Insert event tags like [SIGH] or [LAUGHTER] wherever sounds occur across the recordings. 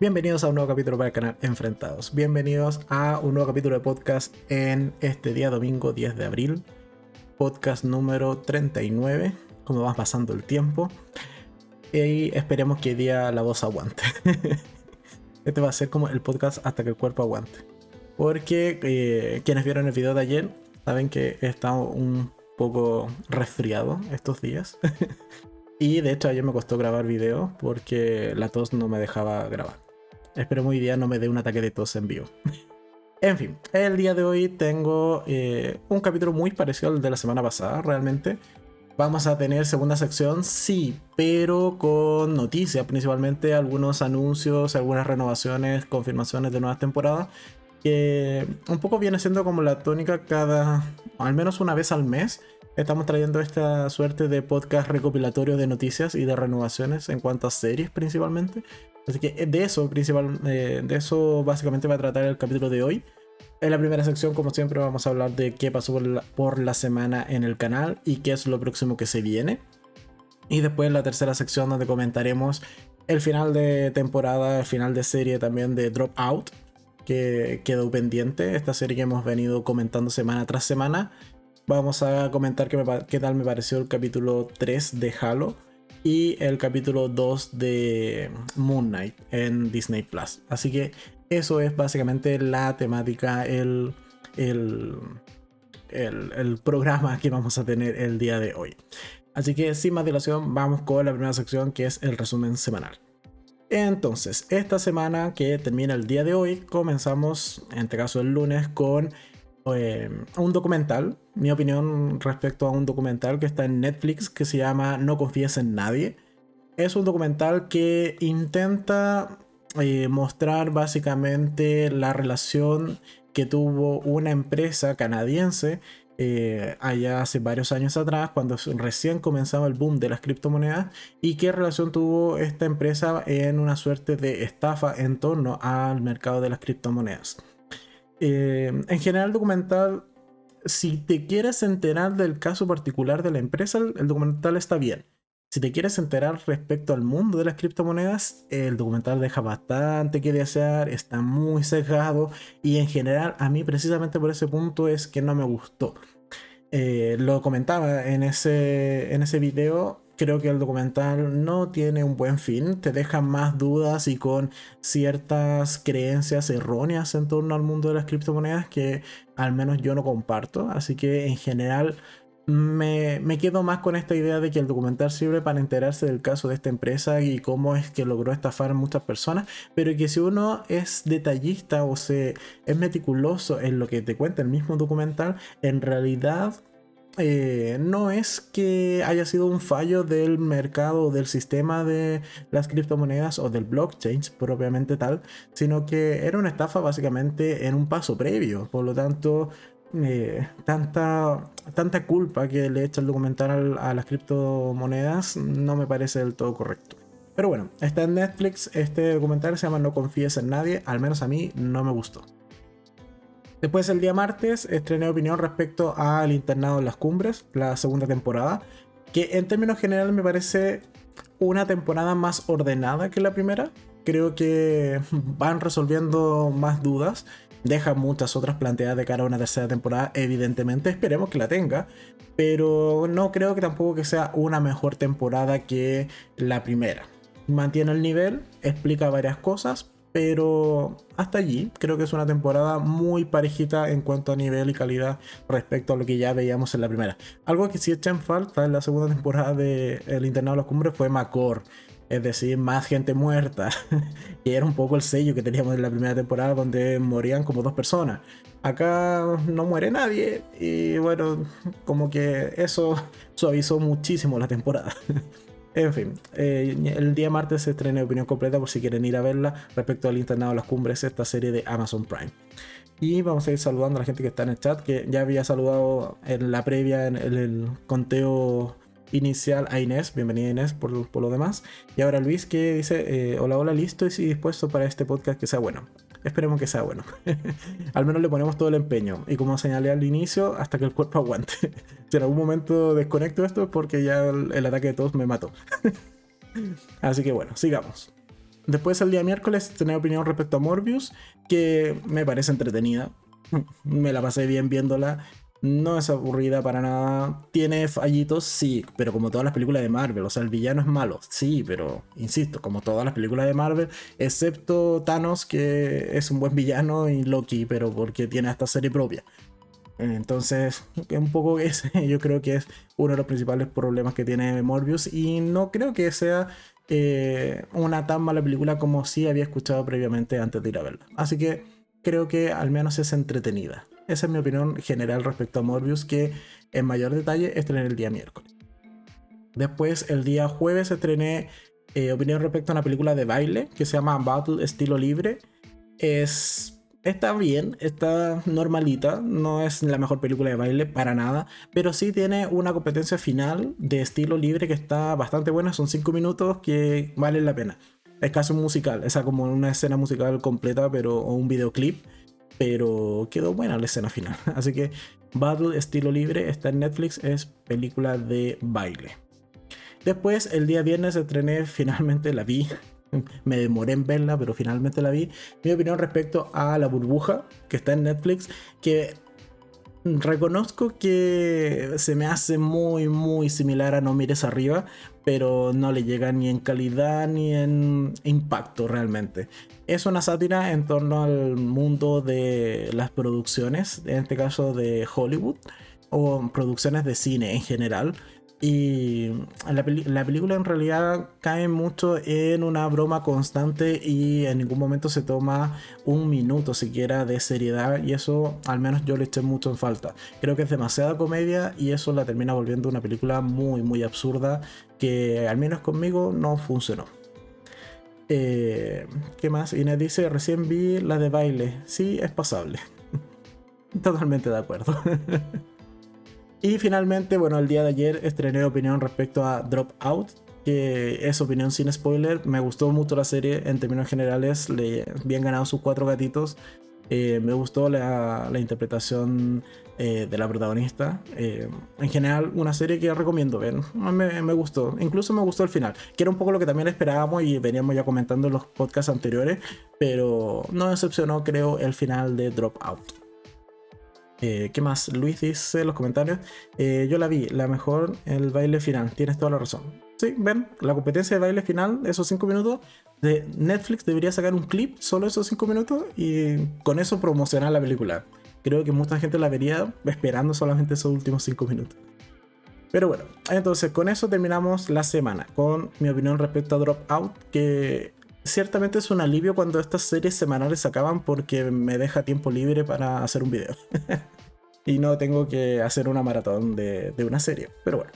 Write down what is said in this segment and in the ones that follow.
Bienvenidos a un nuevo capítulo para el canal Enfrentados. Bienvenidos a un nuevo capítulo de podcast en este día domingo 10 de abril. Podcast número 39, como va pasando el tiempo. Y esperemos que hoy día la voz aguante. [LAUGHS] este va a ser como el podcast hasta que el cuerpo aguante. Porque eh, quienes vieron el video de ayer saben que he estado un poco resfriado estos días. [LAUGHS] y de hecho ayer me costó grabar video porque la tos no me dejaba grabar. Espero muy día no me dé un ataque de tos en vivo. [LAUGHS] en fin, el día de hoy tengo eh, un capítulo muy parecido al de la semana pasada, realmente. Vamos a tener segunda sección, sí, pero con noticias, principalmente algunos anuncios, algunas renovaciones, confirmaciones de nuevas temporadas, que un poco viene siendo como la tónica cada, al menos una vez al mes. Estamos trayendo esta suerte de podcast recopilatorio de noticias y de renovaciones en cuanto a series principalmente. Así que eh, de eso, principal, eh, de eso básicamente va a tratar el capítulo de hoy. En la primera sección, como siempre, vamos a hablar de qué pasó por la, semana en el canal y qué es lo próximo que se viene. Y después en la tercera sección donde comentaremos el final de temporada, el final de serie también de Drop Out, que quedó pendiente, esta serie que hemos venido comentando semana tras semana. Vamos a comentar qué, tal me pareció el capítulo 3 de Halo y el capítulo 2 de Moon Knight en Disney Plus. Así que eso es básicamente la temática, el, el, el, programa que vamos a tener el día de hoy. Así que sin más dilación, vamos con la primera sección que es el resumen semanal. Entonces, esta semana que termina el día de hoy, comenzamos, en este caso el lunes, con eh, un documental, mi opinión respecto a un documental que está en Netflix que se llama No confíes en nadie. Es un documental que intenta eh, mostrar básicamente la relación que tuvo una empresa canadiense eh, allá hace varios años atrás, cuando recién comenzaba el boom de las criptomonedas, y qué relación tuvo esta empresa en una suerte de estafa en torno al mercado de las criptomonedas. Eh, en general, documental, si te quieres enterar del caso particular de la empresa, el, documental está bien. Si te quieres enterar respecto al mundo de las criptomonedas, el documental deja bastante que desear, está muy sesgado y en general a mí precisamente por ese punto es que no me gustó. Eh, lo comentaba en ese, en ese video, creo que el documental no tiene un buen fin, te deja más dudas y con ciertas creencias erróneas en torno al mundo de las criptomonedas que al menos yo no comparto, así que en general me, me, quedo más con esta idea de que el documental sirve para enterarse del caso de esta empresa y cómo es que logró estafar a muchas personas, pero que si uno es detallista o se es meticuloso en lo que te cuenta el mismo documental, en realidad eh, no es que haya sido un fallo del mercado, del sistema de las criptomonedas o del blockchain propiamente tal, sino que era una estafa básicamente en un paso previo. Por lo tanto, eh, tanta, tanta culpa que le echa el documental a las criptomonedas no me parece del todo correcto. Pero bueno, está en Netflix, este documental se llama No confíes en nadie, al menos a mí no me gustó. Después el día martes estrené opinión respecto al internado en las cumbres, la segunda temporada, que en términos generales me parece una temporada más ordenada que la primera. Creo que [LAUGHS] van resolviendo más dudas, deja muchas otras planteadas de cara a una tercera temporada, evidentemente, esperemos que la tenga, pero no creo que tampoco que sea una mejor temporada que la primera. Mantiene el nivel, explica varias cosas, pero hasta allí creo que es una temporada muy parejita en cuanto a nivel y calidad respecto a lo que ya veíamos en la primera. Algo que sí echa en falta en la segunda temporada de El Internado de los Cumbres fue Macor. Es decir, más gente muerta. [LAUGHS] y era un poco el sello que teníamos en la primera temporada donde morían como dos personas. Acá no muere nadie. Y bueno, como que eso [LAUGHS] suavizó muchísimo la temporada. [LAUGHS] En fin, eh, el día martes se estrena Opinión Completa por si quieren ir a verla respecto al internado de las cumbres, esta serie de Amazon Prime. Y vamos a ir saludando a la gente que está en el chat, que ya había saludado en la previa, en el, conteo inicial a Inés, bienvenida Inés por, lo demás. Y ahora Luis que dice, eh, hola, hola, listo y dispuesto para este podcast que sea bueno. Esperemos que sea bueno. [LAUGHS] al menos le ponemos todo el empeño. Y como señalé al inicio, hasta que el cuerpo aguante. [LAUGHS] si en algún momento desconecto esto es porque ya el, ataque de todos me mató. [LAUGHS] Así que bueno, sigamos. Después el día miércoles tenía opinión respecto a Morbius, que me parece entretenida. me la pasé bien viéndola. No es aburrida para nada. Tiene fallitos, sí, pero como todas las películas de Marvel. O sea, el villano es malo, sí, pero insisto, como todas las películas de Marvel, excepto Thanos, que es un buen villano, y Loki, pero porque tiene esta serie propia. Entonces, [LAUGHS] un poco ese [LAUGHS] yo creo que es uno de los principales problemas que tiene Morbius y no creo que sea eh, una tan mala película como sí había escuchado previamente antes de ir a verla. Así que creo que al menos es entretenida. Esa es mi opinión general respecto a Morbius que en mayor detalle estrené el día miércoles. Después el día jueves estrené eh, opinión respecto a una película de baile que se llama Battle Estilo Libre. Es está bien, está normalita, no es la mejor película de baile para nada, pero sí tiene una competencia final de estilo libre que está bastante buena, son 5 minutos que valen la pena. Es casi un musical, es como una escena musical completa, pero o un videoclip, pero quedó buena la escena final. [LAUGHS] Así que Battle estilo libre está en Netflix, es película de baile. Después, el día viernes estrené, [LAUGHS] finalmente la vi, [LAUGHS] me demoré en verla, pero finalmente la vi. Mi opinión respecto a La Burbuja, que está en Netflix, que reconozco que se me hace muy, muy similar a No Mires Arriba, pero no le llega ni en calidad ni en impacto realmente. Es una sátira en torno al mundo de las producciones, en este caso de Hollywood, o producciones de cine en general y la, película en realidad cae mucho en una broma constante y en ningún momento se toma un minuto siquiera de seriedad y eso al menos yo le eché mucho en falta. Creo que es demasiada comedia y eso la termina volviendo una película muy muy absurda que al menos conmigo no funcionó. Eh, ¿Qué más? Inés dice, recién vi la de baile. Sí, es pasable. [LAUGHS] Totalmente de acuerdo. [LAUGHS] Y finalmente, bueno, el día de ayer estrené opinión respecto a Drop Out, que es opinión sin spoiler. Me gustó mucho la serie en términos generales, le bien ganado sus cuatro gatitos. Eh, me gustó la, interpretación eh, de la protagonista. Eh, en general, una serie que recomiendo ver. Me, me, gustó. Incluso me gustó el final, que era un poco lo que también esperábamos y veníamos ya comentando en los podcasts anteriores. Pero no decepcionó, creo, el final de Drop Out. Eh, ¿Qué más? Luis dice en los comentarios. Eh, yo la vi, la mejor el baile final. Tienes toda la razón. Sí, ven, la competencia de baile final, esos 5 minutos, de Netflix debería sacar un clip, solo esos 5 minutos, y con eso promocionar la película. Creo que mucha gente la vería esperando solamente esos últimos 5 minutos. Pero bueno, entonces con eso terminamos la semana, con mi opinión respecto a Dropout, que ciertamente es un alivio cuando estas series semanales se acaban porque me deja tiempo libre para hacer un video. [LAUGHS] y no tengo que hacer una maratón de, una serie. Pero bueno.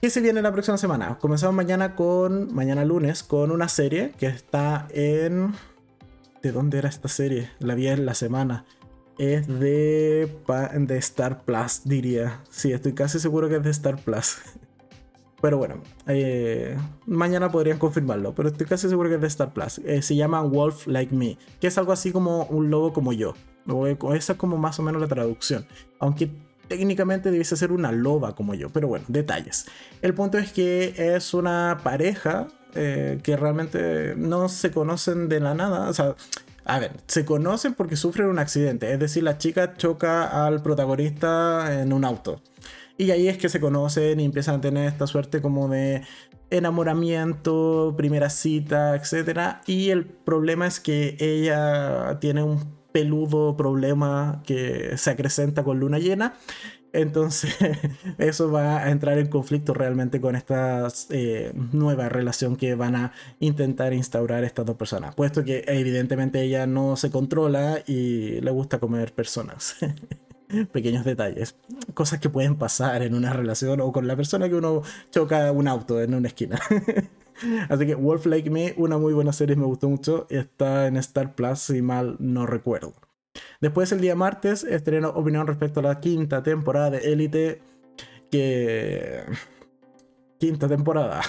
¿Qué se viene la próxima semana? Comenzamos mañana con. Mañana lunes con una serie que está en. ¿De dónde era esta serie? La vi en la semana. Es de. de Star Plus, diría. Sí, estoy casi seguro que es de Star Plus. [LAUGHS] Pero bueno, eh, mañana podrían confirmarlo, pero estoy casi seguro que es de Star Plus. Eh, se llama Wolf Like Me, que es algo así como un lobo como yo. Esa es como más o menos la traducción. Aunque técnicamente debiese ser una loba como yo, pero bueno, detalles. El punto es que es una pareja eh, que realmente no se conocen de la nada. A ver, se conocen porque sufren un accidente. Es decir, la chica choca al protagonista en un auto. Y ahí es que se conocen y empiezan a tener esta suerte como de enamoramiento, primera cita, etc. Y el problema es que ella tiene un peludo problema que se acrecenta con luna llena. Entonces [LAUGHS] eso va a entrar en conflicto realmente con esta eh, nueva relación que van a intentar instaurar estas dos personas. Puesto que evidentemente ella no se controla y le gusta comer personas. [LAUGHS] pequeños detalles, cosas que pueden pasar en una relación o con la persona que uno choca un auto en una esquina. [LAUGHS] Así que Wolf Like Me, una muy buena serie, me gustó mucho. Está en Star Plus, si mal no recuerdo. Después, el día martes, estreno opinión respecto a la quinta temporada de Elite. Que. Quinta temporada.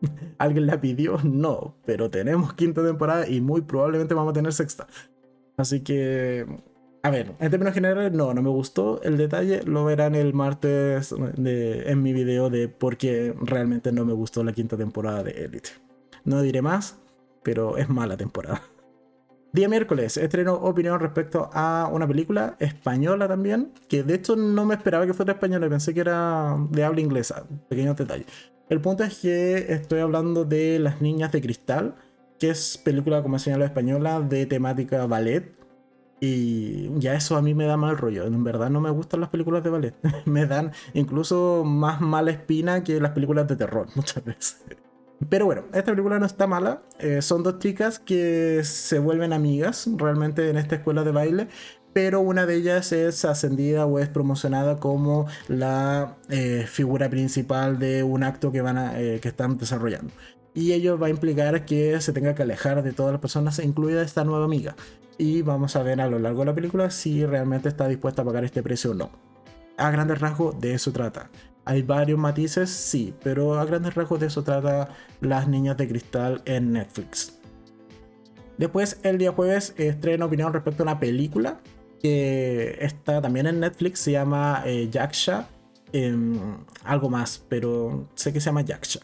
[LAUGHS] ¿Alguien la pidió? No, pero tenemos quinta temporada y muy probablemente vamos a tener sexta. Así que a ver, en términos generales, no, no me gustó. El detalle lo verán el martes en mi video de por qué realmente no me gustó la quinta temporada de Elite. No diré más. pero es mala temporada. [LAUGHS] Día miércoles estreno opinión respecto a una película española también, que de hecho no me esperaba que fuera española, pensé que era de habla inglesa, pequeños detalles. El punto es que estoy hablando de Las Niñas de Cristal, que es película, como señaló española, de temática ballet. Y ya eso a mí me da mal rollo. En verdad no me gustan las películas de ballet. [LAUGHS] me dan incluso más mala espina que las películas de terror [LAUGHS] muchas veces. Pero bueno, esta película no está mala. Eh, son dos chicas que se vuelven amigas realmente en esta escuela de baile. Pero una de ellas es ascendida o es promocionada como la eh, figura principal de un acto que, van a, eh, que están desarrollando. Y ello va a implicar que se tenga que alejar de todas las personas, incluida esta nueva amiga. Y vamos a ver a lo largo de la película si realmente está dispuesta a pagar este precio o no. A grandes rasgos de eso trata. Hay varios matices, sí, pero a grandes rasgos de eso trata Las Niñas de Cristal en Netflix. Después, el día jueves, estreno opinión respecto a una película que está también en Netflix, se llama eh. Em, algo más, pero sé que se llama Yaksha.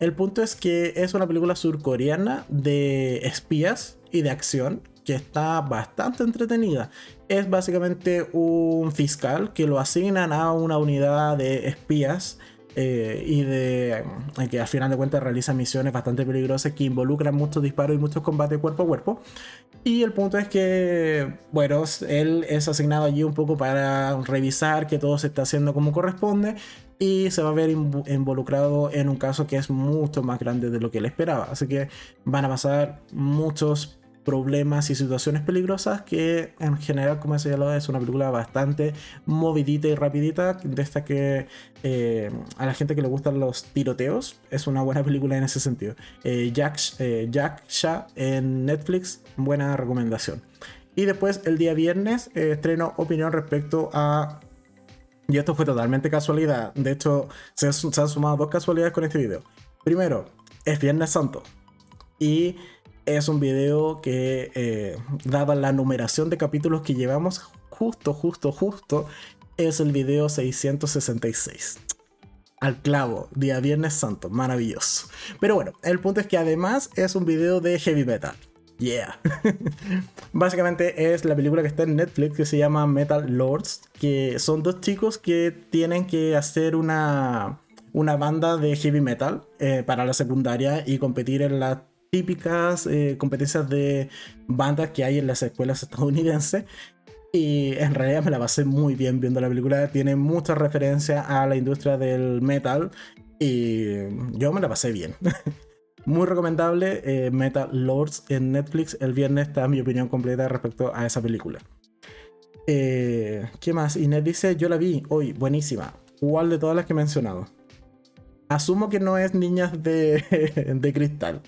El punto es que es una película surcoreana de espías y de acción que está bastante entretenida. Es básicamente un fiscal que lo asignan a una unidad de espías eh, y de eh, que al final de cuentas realiza misiones bastante peligrosas que involucran muchos disparos y muchos combates cuerpo a cuerpo. Y el punto es que, bueno, él es asignado allí un poco para revisar que todo se está haciendo como corresponde y se va a ver involucrado en un caso que es mucho más grande de lo que él esperaba. Así que van a pasar muchos problemas y situaciones peligrosas que en general, como he señalado, es una película bastante movidita y rapidita, de que eh, a la gente que le gustan los tiroteos es una buena película en ese sentido. Eh, Jack, eh, Jack en Netflix, buena recomendación. Y después el día viernes estreno opinión respecto a... Y esto fue totalmente casualidad. De hecho, se, se han sumado dos casualidades con este video. Primero, es Viernes Santo. Y es un video que, eh, dada la numeración de capítulos que llevamos, justo, justo, justo, es el video 666. Al clavo, día Viernes Santo, maravilloso. Pero bueno, el punto es que además es un video de heavy metal. Yeah. [LAUGHS] Básicamente es la película que está en Netflix que se llama Metal Lords, que son dos chicos que tienen que hacer una, una banda de heavy metal eh, para la secundaria y competir en la típicas eh, competencias de bandas que hay en las escuelas estadounidenses. Y en realidad me la pasé muy bien viendo la película. Tiene mucha referencia a la industria del metal. Y yo me la pasé bien. [LAUGHS] muy recomendable. Eh, metal Lords en Netflix. El viernes está mi opinión completa respecto a esa película. Eh, ¿Qué más? Inés dice: Yo la vi hoy, buenísima. Igual de todas las que he mencionado. Asumo que no es niñas de, [LAUGHS] de cristal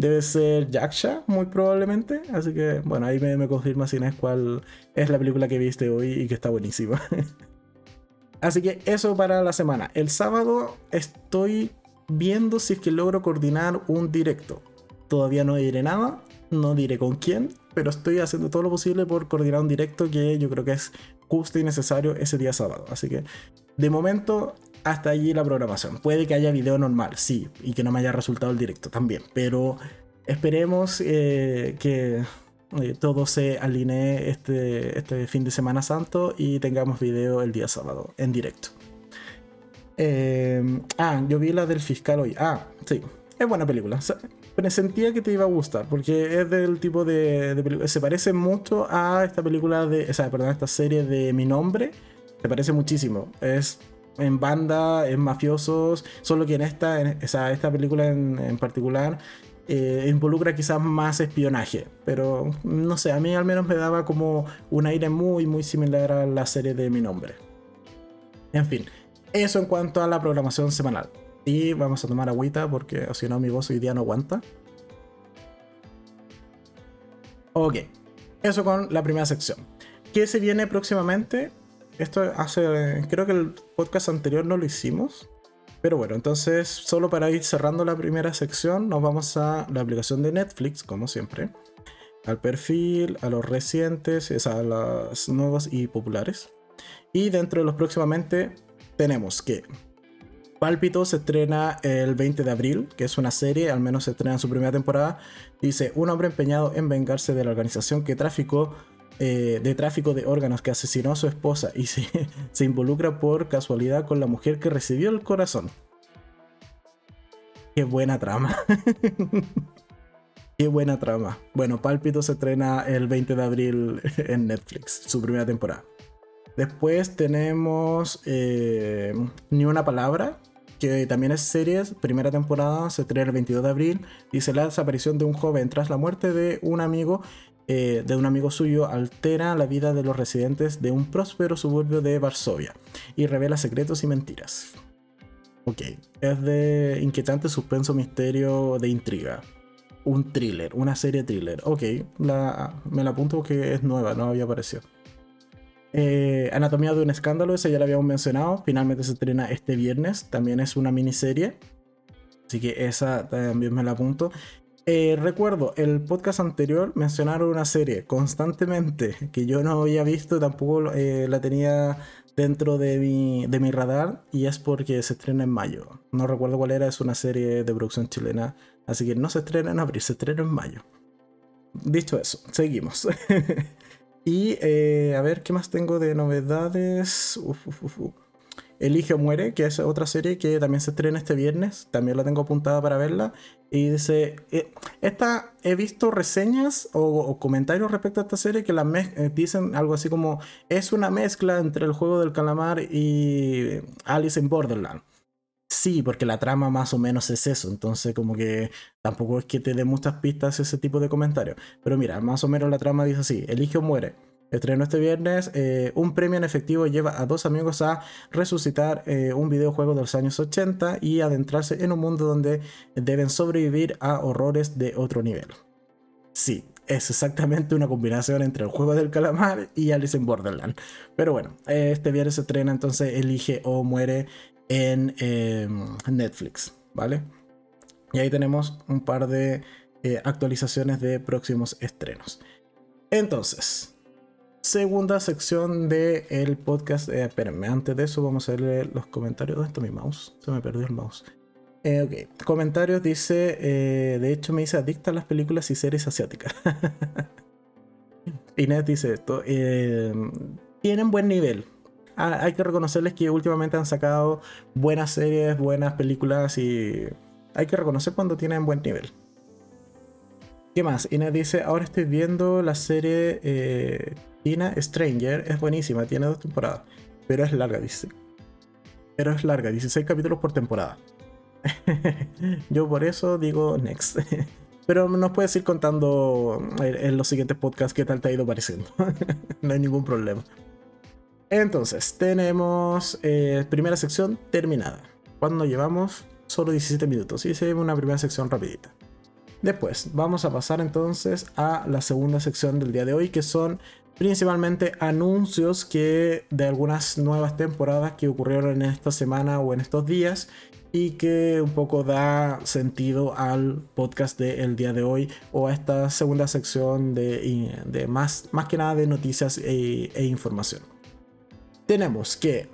debe ser Yaksha, muy probablemente. Así que, bueno, ahí me, confirma si es cuál es la película que viste hoy y que está buenísima. [LAUGHS] Así que eso para la semana. El sábado estoy viendo si es que logro coordinar un directo. Todavía no diré nada, no diré con quién, pero estoy haciendo todo lo posible por coordinar un directo que yo creo que es justo y necesario ese día sábado. Así que de momento hasta allí la programación. Puede que haya video normal, sí, y que no me haya resultado el directo también, pero esperemos eh, que eh, todo se alinee este, este fin de Semana Santo y tengamos video el día sábado en directo. Eh, ah, yo vi la del fiscal hoy. Ah, sí, es buena película. pero sentía que te iba a gustar porque es del tipo de, película. Se parece mucho a esta película de. O sea, perdón, esta serie de Mi Nombre. Se parece muchísimo. Es en banda, en mafiosos, solo que en esta, en, esta película en, particular eh, involucra quizás más espionaje, pero no sé, a mí al menos me daba como un aire muy, muy similar a la serie de mi nombre. En fin, eso en cuanto a la programación semanal. Y vamos a tomar agüita porque si no mi voz hoy día no aguanta. Ok, eso con la primera sección. ¿Qué se viene próximamente? Esto hace, creo que el podcast anterior no lo hicimos. Pero bueno, entonces solo para ir cerrando la primera sección, nos vamos a la aplicación de Netflix, como siempre. Al perfil, a los recientes, a las nuevas y populares. Y dentro de los próximamente tenemos que Pálpito se estrena el 20 de abril, que es una serie, al menos se estrena en su primera temporada. Dice, un hombre empeñado en vengarse de la organización que traficó eh, de tráfico de órganos que asesinó a su esposa y se, [LAUGHS] se involucra por casualidad con la mujer que recibió el corazón. Qué buena trama. [LAUGHS] Qué buena trama. Bueno, Pálpito se estrena el 20 de abril [LAUGHS] en Netflix, su primera temporada. Después tenemos eh, Ni una palabra, que también es series, primera temporada, se estrena el 22 de abril, dice la desaparición de un joven tras la muerte de un amigo, eh, de un amigo suyo, altera la vida de los residentes de un próspero suburbio de Varsovia y revela secretos y mentiras. Ok, es de inquietante suspenso, misterio, de intriga. Un thriller, una serie thriller. Ok, me la apunto porque es nueva, no había aparecido. Eh, Anatomía de un escándalo, esa ya la habíamos mencionado. Finalmente se estrena este viernes. También es una miniserie. Así que esa también me la apunto. Eh, recuerdo, el podcast anterior mencionaron una serie constantemente [LAUGHS] que yo no había visto, tampoco eh, la tenía dentro de mi, radar y es porque se estrena en mayo. No recuerdo cuál era, es una serie de producción chilena, así que no se estrena en abril, se estrena en mayo. Dicho eso, seguimos. [LAUGHS] Y eh, a ver qué más tengo de novedades. Elige o muere, que es otra serie que también se estrena este viernes. También la tengo apuntada para verla. Y dice, eh, esta he visto reseñas o, comentarios respecto a esta serie que la eh, dicen algo así como es una mezcla entre el juego del calamar y Alice in Borderland. Sí, porque la trama más o menos es eso, entonces como que tampoco es que te dé muchas pistas ese tipo de comentarios. Pero mira, más o menos la trama dice así, Elige o muere. Estreno este viernes, eh, un premio en efectivo lleva a dos amigos a resucitar eh, un videojuego de los años 80 y adentrarse en un mundo donde deben sobrevivir a horrores de otro nivel. Sí, es exactamente una combinación entre el juego del calamar y Alice in Borderland. Pero bueno, este viernes se estrena entonces Elige o muere en em, Netflix, ¿vale? Y ahí tenemos un par de eh, actualizaciones de próximos estrenos. Entonces, segunda sección del el podcast. Eh, espérenme, antes de eso vamos a leer los comentarios. ¿Dónde está mi mouse? Se me perdió el mouse. Eh, ok, comentarios dice, eh, de hecho me dice adicta a las películas y series asiáticas. [LAUGHS] Inés dice esto, tienen buen nivel, hay que reconocerles que últimamente han sacado buenas series, buenas películas y hay que reconocer cuando tienen buen nivel. ¿Qué más? Ina dice, ahora estoy viendo la serie eh, Tina Stranger, es buenísima, tiene dos temporadas, pero es larga, dice. Pero es larga, 16 capítulos por temporada. [LAUGHS] Yo por eso digo next. [LAUGHS] Pero nos puedes ir contando en los siguientes podcasts qué tal te ha ido pareciendo. [LAUGHS] no hay ningún problema. Entonces, tenemos eh, primera sección terminada. Cuando llevamos solo 17 minutos. Y se una primera sección rapidita. Después, vamos a pasar entonces a la segunda sección del día de hoy, que son principalmente anuncios que de algunas nuevas temporadas que ocurrieron en esta semana o en estos días y que un poco da sentido al podcast del día de hoy o a esta segunda sección de, más, más que nada de noticias e, e información tenemos que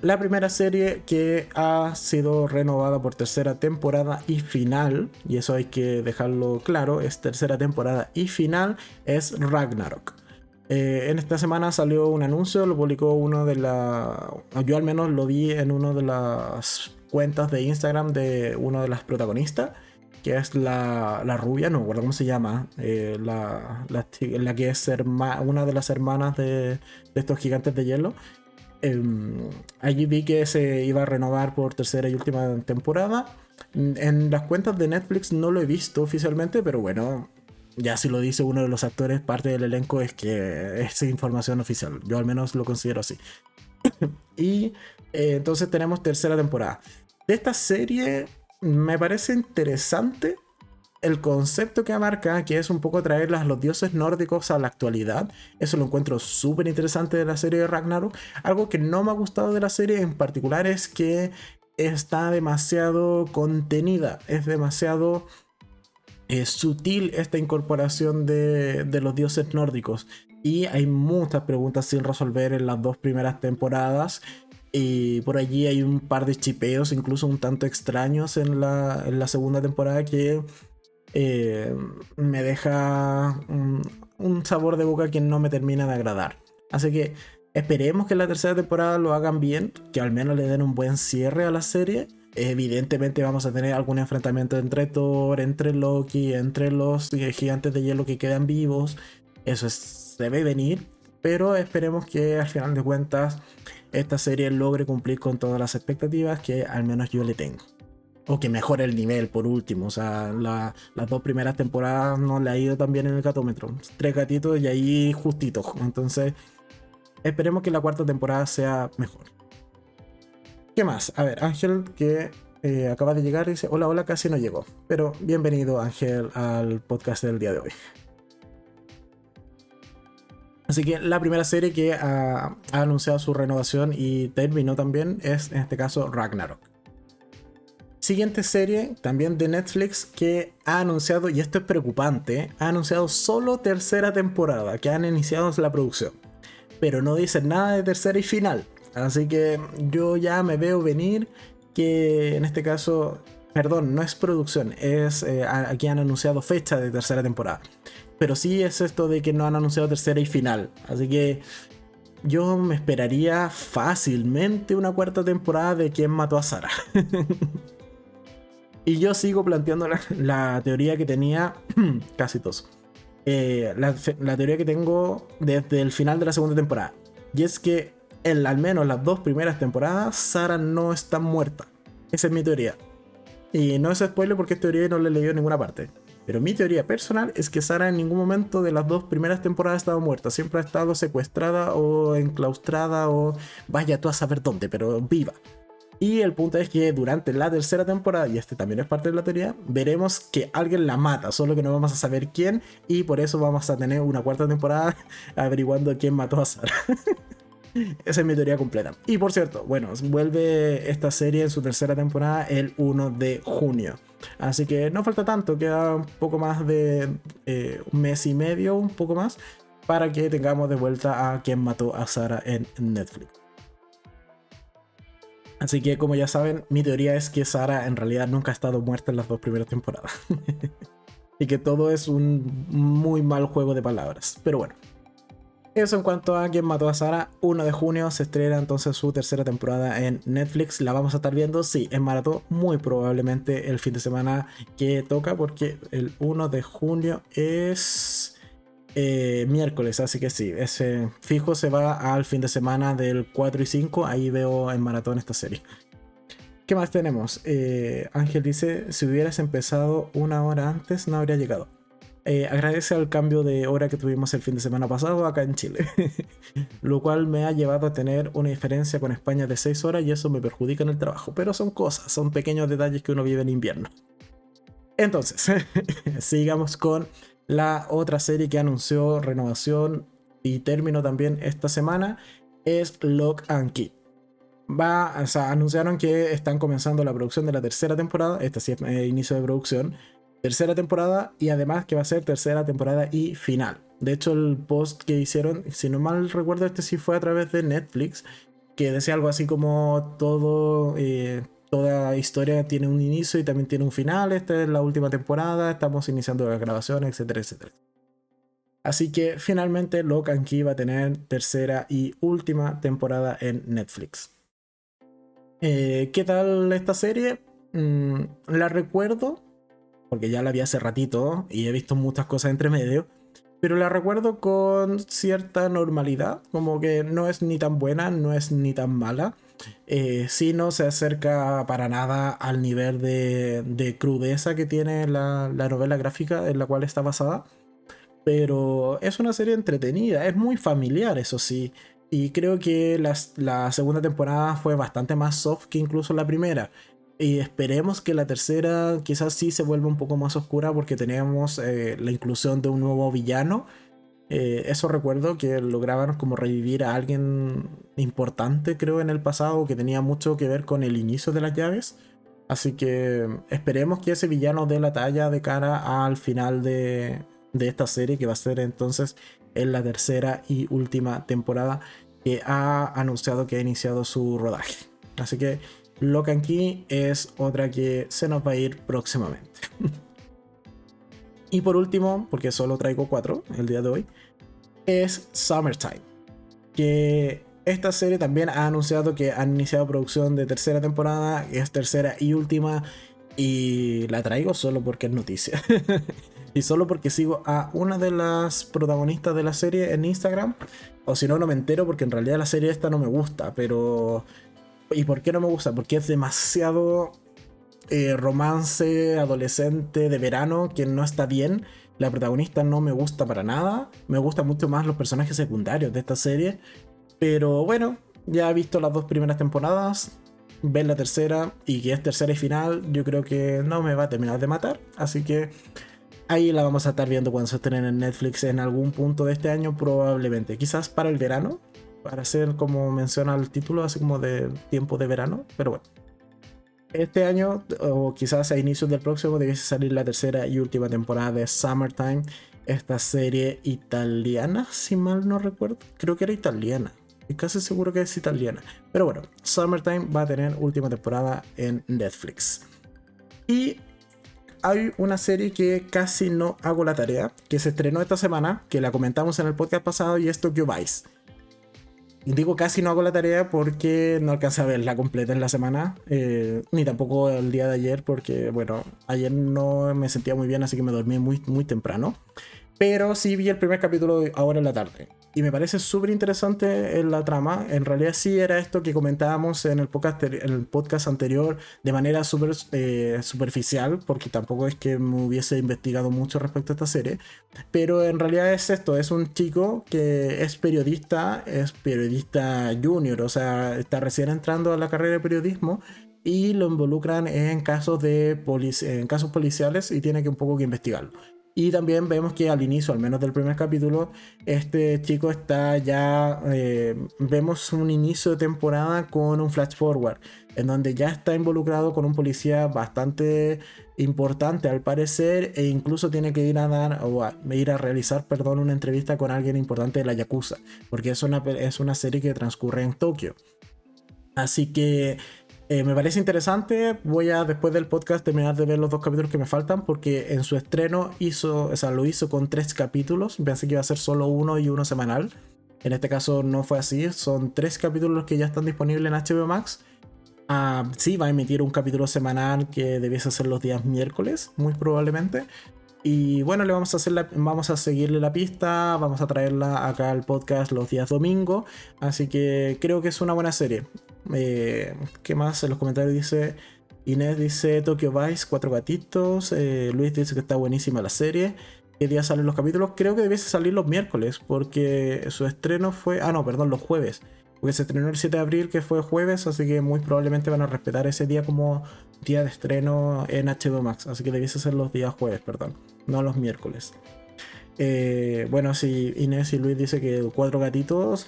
la primera serie que ha sido renovada por tercera temporada y final, y eso hay que dejarlo claro, es tercera temporada y final, es Ragnarok. Eh, en esta semana salió un anuncio, lo publicó uno de la... Yo al menos lo vi en una de las cuentas de Instagram de una de las protagonistas, que es la, rubia, no cómo se llama, eh, la, la, que es una de las hermanas de, de estos gigantes de hielo. Em, allí vi que se iba a renovar por tercera y última temporada. En las cuentas de Netflix no lo he visto oficialmente, pero bueno, ya si lo dice uno de los actores, parte del elenco es que es información oficial. Yo al menos lo considero así. [COUGHS] y eh, entonces tenemos tercera temporada. De esta serie me parece interesante el concepto que abarca, que es un poco traer a los dioses nórdicos a la actualidad, eso lo encuentro súper interesante de la serie de Ragnarok. Algo que no me ha gustado de la serie en particular es que está demasiado contenida, es demasiado eh, sutil esta incorporación de, de los dioses nórdicos. Y hay muchas preguntas sin resolver en las dos primeras temporadas Y por allí hay un par de chipeos, incluso un tanto extraños en la, en la segunda temporada que eh, me deja un, un, sabor de boca que no me termina de agradar. Así que esperemos que en la tercera temporada lo hagan bien, que al menos le den un buen cierre a la serie. Evidentemente vamos a tener algún enfrentamiento entre Thor, entre Loki, entre los gigantes de hielo que quedan vivos. Eso es, debe venir, pero esperemos que al final de cuentas esta serie logre cumplir con todas las expectativas que al menos yo le tengo. O que mejore el nivel, por último. O sea, las dos primeras temporadas no le ha ido tan bien en el gatómetro. Tres gatitos y ahí justitos. Entonces, esperemos que la cuarta temporada sea mejor. ¿Qué más? A ver, Ángel, que eh, acaba de llegar, dice: Hola, hola, casi no llegó. Pero bienvenido, Ángel, al podcast del día de hoy. Así que la primera serie que ha, anunciado su renovación y terminó también es, en este caso, Ragnarok. Siguiente serie, también de Netflix, que ha anunciado, y esto es preocupante, ha anunciado solo tercera temporada, que han iniciado la producción. Pero no dicen nada de tercera y final. Así que yo ya me veo venir que en este caso, perdón, no es producción, es eh, aquí han anunciado fecha de tercera temporada. Pero sí es esto de que no han anunciado tercera y final. Así que yo me esperaría fácilmente una cuarta temporada de quién mató a Sara. [LAUGHS] y yo sigo planteando la, teoría que tenía [CLEARS THROAT] casi todos. Eh, la, teoría que tengo desde el final de la segunda temporada. Y es que en al menos las dos primeras temporadas, Sara no está muerta. Esa es mi teoría. Y no es spoiler porque es teoría no la he leído en ninguna parte. Pero mi teoría personal es que Sara en ningún momento de las dos primeras temporadas ha estado muerta. Siempre ha estado secuestrada o enclaustrada o vaya tú a saber dónde, pero viva. Y el punto es que durante la tercera temporada, y este también es parte de la teoría, veremos que alguien la mata, solo que no vamos a saber quién, y por eso vamos a tener una cuarta temporada [LAUGHS] averiguando quién mató a Sara. [LAUGHS] Esa es mi teoría completa. Y por cierto, bueno, vuelve esta serie en su tercera temporada el 1 de junio. Así que no falta tanto, queda un poco más de eh, un mes y medio, un poco más, para que tengamos de vuelta a quien mató a Sara en Netflix. Así que como ya saben, mi teoría es que Sara en realidad nunca ha estado muerta en las dos primeras temporadas. [LAUGHS] y que todo es un muy mal juego de palabras. Pero bueno. Eso en cuanto a quien mató a Sara, 1 de junio se estrena entonces su tercera temporada en Netflix. La vamos a estar viendo, sí, en maratón, muy probablemente el fin de semana que toca, porque el 1 de junio es eh, miércoles, así que sí, ese fijo se va al fin de semana del 4 y 5. Ahí veo en maratón esta serie. ¿Qué más tenemos? Eh, Ángel dice: si hubieras empezado una hora antes, no habría llegado. Eh, agradece al cambio de hora que tuvimos el fin de semana pasado acá en Chile, [LAUGHS] lo cual me ha llevado a tener una diferencia con España de 6 horas y eso me perjudica en el trabajo, pero son cosas, son pequeños detalles que uno vive en invierno. Entonces, [LAUGHS] sigamos con la otra serie que anunció renovación y término también esta semana, es Lock and Key. Va, o sea, anunciaron que están comenzando la producción de la tercera temporada, este sí es eh, inicio de producción, tercera temporada y además que va a ser tercera temporada y final. De hecho, el post que hicieron, si no mal recuerdo, este sí fue a través de Netflix, que decía algo así como todo, eh, toda historia tiene un inicio y también tiene un final. Esta es la última temporada, estamos iniciando la grabación, etcétera, etcétera. Así que finalmente Lock Key va a tener tercera y última temporada en Netflix. Eh, ¿Qué tal esta serie? Mm, la recuerdo porque ya la vi hace ratito y he visto muchas cosas entre medio, pero la recuerdo con cierta normalidad, como que no es ni tan buena, no es ni tan mala. Eh, sí no se acerca para nada al nivel de, crudeza que tiene la, novela gráfica en la cual está basada. Pero es una serie entretenida, es muy familiar, eso sí. Y creo que la segunda temporada fue bastante más soft que incluso la primera. Y esperemos que la tercera quizás sí se vuelva un poco más oscura porque tenemos eh, la inclusión de un nuevo villano. Eh, eso recuerdo que lograban como revivir a alguien importante creo en el pasado que tenía mucho que ver con el inicio de las llaves. Así que esperemos que ese villano dé la talla de cara al final de, de esta serie que va a ser entonces en la tercera y última temporada que ha anunciado que ha iniciado su rodaje. Así que Locan Key es otra que se nos va a ir próximamente. [LAUGHS] y por último, porque solo traigo cuatro el día de hoy, es Summertime. Que esta serie también ha anunciado que han iniciado producción de tercera temporada, es tercera y última. Y la traigo solo porque es noticia. [LAUGHS] y solo porque sigo a una de las protagonistas de la serie en Instagram. O si no, no me entero porque en realidad la serie esta no me gusta. Pero... ¿Y por qué no me gusta? Porque es demasiado eh, romance adolescente de verano que no está bien. La protagonista no me gusta para nada. Me gustan mucho más los personajes secundarios de esta serie. Pero bueno, ya he visto las dos primeras temporadas. Ver la tercera y que es tercera y final, yo creo que no me va a terminar de matar. Así que ahí la vamos a estar viendo cuando se estrene en Netflix en algún punto de este año, probablemente. Quizás para el verano, para ser como menciona el título, así como de tiempo de verano. Pero bueno, este año, o quizás a inicios del próximo, debiese salir la tercera y última temporada de Summertime, esta serie italiana, si mal no recuerdo. Creo que era italiana. Y casi seguro que es italiana. Pero bueno, Summertime va a tener última temporada en Netflix. Y hay una serie que casi no hago la tarea, que se estrenó esta semana, que la comentamos en el podcast pasado y es Tokyo Vice. Digo casi no hago la tarea porque no alcancé a verla completa en la semana, eh, ni tampoco el día de ayer, porque bueno, ayer no me sentía muy bien, así que me dormí muy, muy temprano. Pero sí vi el primer capítulo ahora en la tarde. Y me parece súper interesante la trama. En realidad sí era esto que comentábamos en el podcast, en el podcast anterior de manera súper eh, superficial, porque tampoco es que me hubiese investigado mucho respecto a esta serie. Pero en realidad es esto, es un chico que es periodista, es periodista junior, o sea, está recién entrando a la carrera de periodismo y lo involucran en casos de en casos policiales y tiene que un poco que investigarlo. Y también vemos que al inicio, al menos del primer capítulo, este chico está ya, eh, vemos un inicio de temporada con un flash forward, en donde ya está involucrado con un policía bastante importante al parecer, e incluso tiene que ir a dar, o ir a realizar, perdón, una entrevista con alguien importante de la Yakuza, porque es una, es una serie que transcurre en Tokio. Así que eh, me parece interesante. Voy a después del podcast terminar de ver los dos capítulos que me faltan porque en su estreno hizo, o sea, lo hizo con tres capítulos. Pensé que iba a ser solo uno y uno semanal. En este caso no fue así. Son tres capítulos que ya están disponibles en HBO Max. Ah, sí, va a emitir un capítulo semanal que debiese ser los días miércoles, muy probablemente. Y bueno, le vamos a hacer vamos a seguirle la pista, vamos a traerla acá al podcast los días domingo. Así que creo que es una buena serie. Eh, ¿Qué más? En los comentarios dice. Inés dice Tokyo Vice, cuatro gatitos. Eh, Luis dice que está buenísima la serie. ¿Qué día salen los capítulos? Creo que debiese salir los miércoles, porque su estreno fue. Ah, no, perdón, los jueves. Porque se estrenó el 7 de abril, que fue jueves, así que muy probablemente van a respetar ese día como día de estreno en HBO Max. Así que debiese ser los días jueves, perdón, no los miércoles. Eh, bueno, si Inés y Luis dice que cuatro gatitos,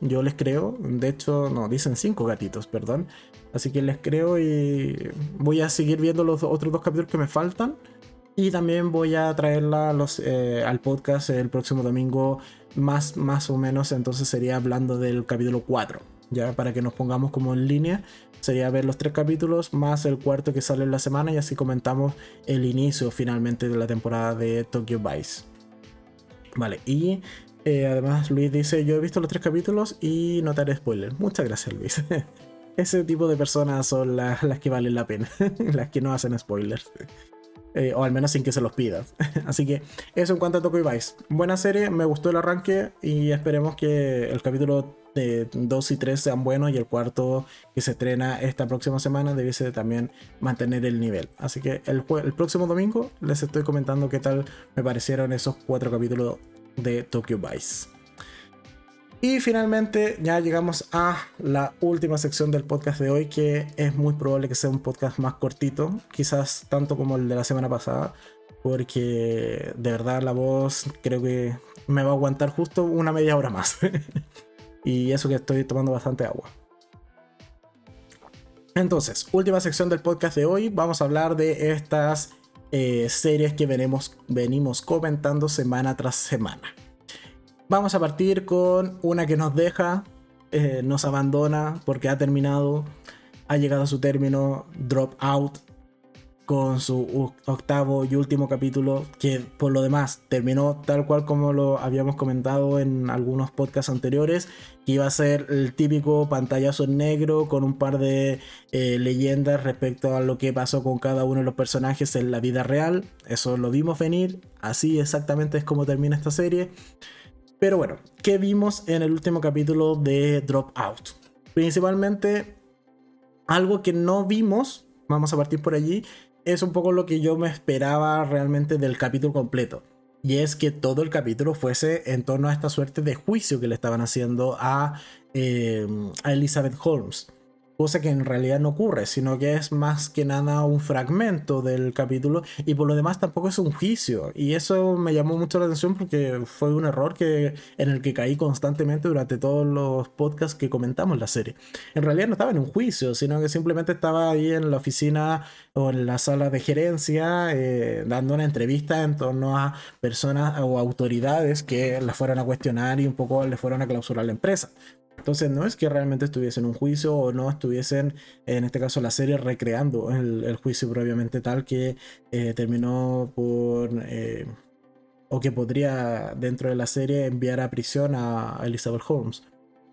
yo les creo. De hecho, no, dicen cinco gatitos, perdón. Así que les creo y voy a seguir viendo los otros dos capítulos que me faltan. Y también voy a traerla eh, al podcast el próximo domingo, más, más o menos. Entonces sería hablando del capítulo 4, ya para que nos pongamos como en línea. Sería ver los tres capítulos más el cuarto que sale en la semana y así comentamos el inicio finalmente de la temporada de Tokyo Vice. Vale, y eh, además, Luis dice: Yo he visto los tres capítulos y no te haré spoiler. Muchas gracias, Luis. [LAUGHS] Ese tipo de personas son las, que valen la pena, [LAUGHS] las que no hacen spoilers. Eh, o al menos sin que se los pidas. [LAUGHS] Así que eso en cuanto a Tokyo Vice. Buena serie, me gustó el arranque y esperemos que el capítulo 2 y 3 sean buenos y el cuarto que se estrena esta próxima semana debiese también mantener el nivel. Así que el, el próximo domingo les estoy comentando qué tal me parecieron esos cuatro capítulos de Tokyo Vice. Y finalmente ya llegamos a la última sección del podcast de hoy, que es muy probable que sea un podcast más cortito, quizás tanto como el de la semana pasada, porque de verdad la voz creo que me va a aguantar justo una media hora más. [LAUGHS] y eso que estoy tomando bastante agua. Entonces, última sección del podcast de hoy, vamos a hablar de estas eh, series que venimos, venimos comentando semana tras semana. vamos a partir con una que nos deja, eh, nos abandona porque ha terminado, ha llegado a su término, Drop Out, con su octavo y último capítulo, que por lo demás terminó tal cual como lo habíamos comentado en algunos podcasts anteriores, que iba a ser el típico pantallazo en negro con un par de eh, leyendas respecto a lo que pasó con cada uno de los personajes en la vida real. Eso lo vimos venir, así exactamente es como termina esta serie. Pero bueno, ¿qué vimos en el último capítulo de Drop Out? Principalmente algo que no vimos, vamos a partir por allí, es un poco lo que yo me esperaba realmente del capítulo completo. Y es que todo el capítulo fuese en torno a esta suerte de juicio que le estaban haciendo a, eh, a Elizabeth Holmes cosa que en realidad no ocurre, sino que es más que nada un fragmento del capítulo y por lo demás tampoco es un juicio. Y eso me llamó mucho la atención porque fue un error que, en el que caí constantemente durante todos los podcasts que comentamos la serie. En realidad no estaba en un juicio, sino que simplemente estaba ahí en la oficina o en la sala de gerencia eh, dando una entrevista en torno a personas o autoridades que la fueran a cuestionar y un poco le fueron a clausurar la empresa. Entonces no es que realmente estuviesen en un juicio o no estuviesen, en este caso la serie, recreando el, juicio propiamente tal que eh, terminó por... Eh, o que podría dentro de la serie enviar a prisión a Elizabeth Holmes.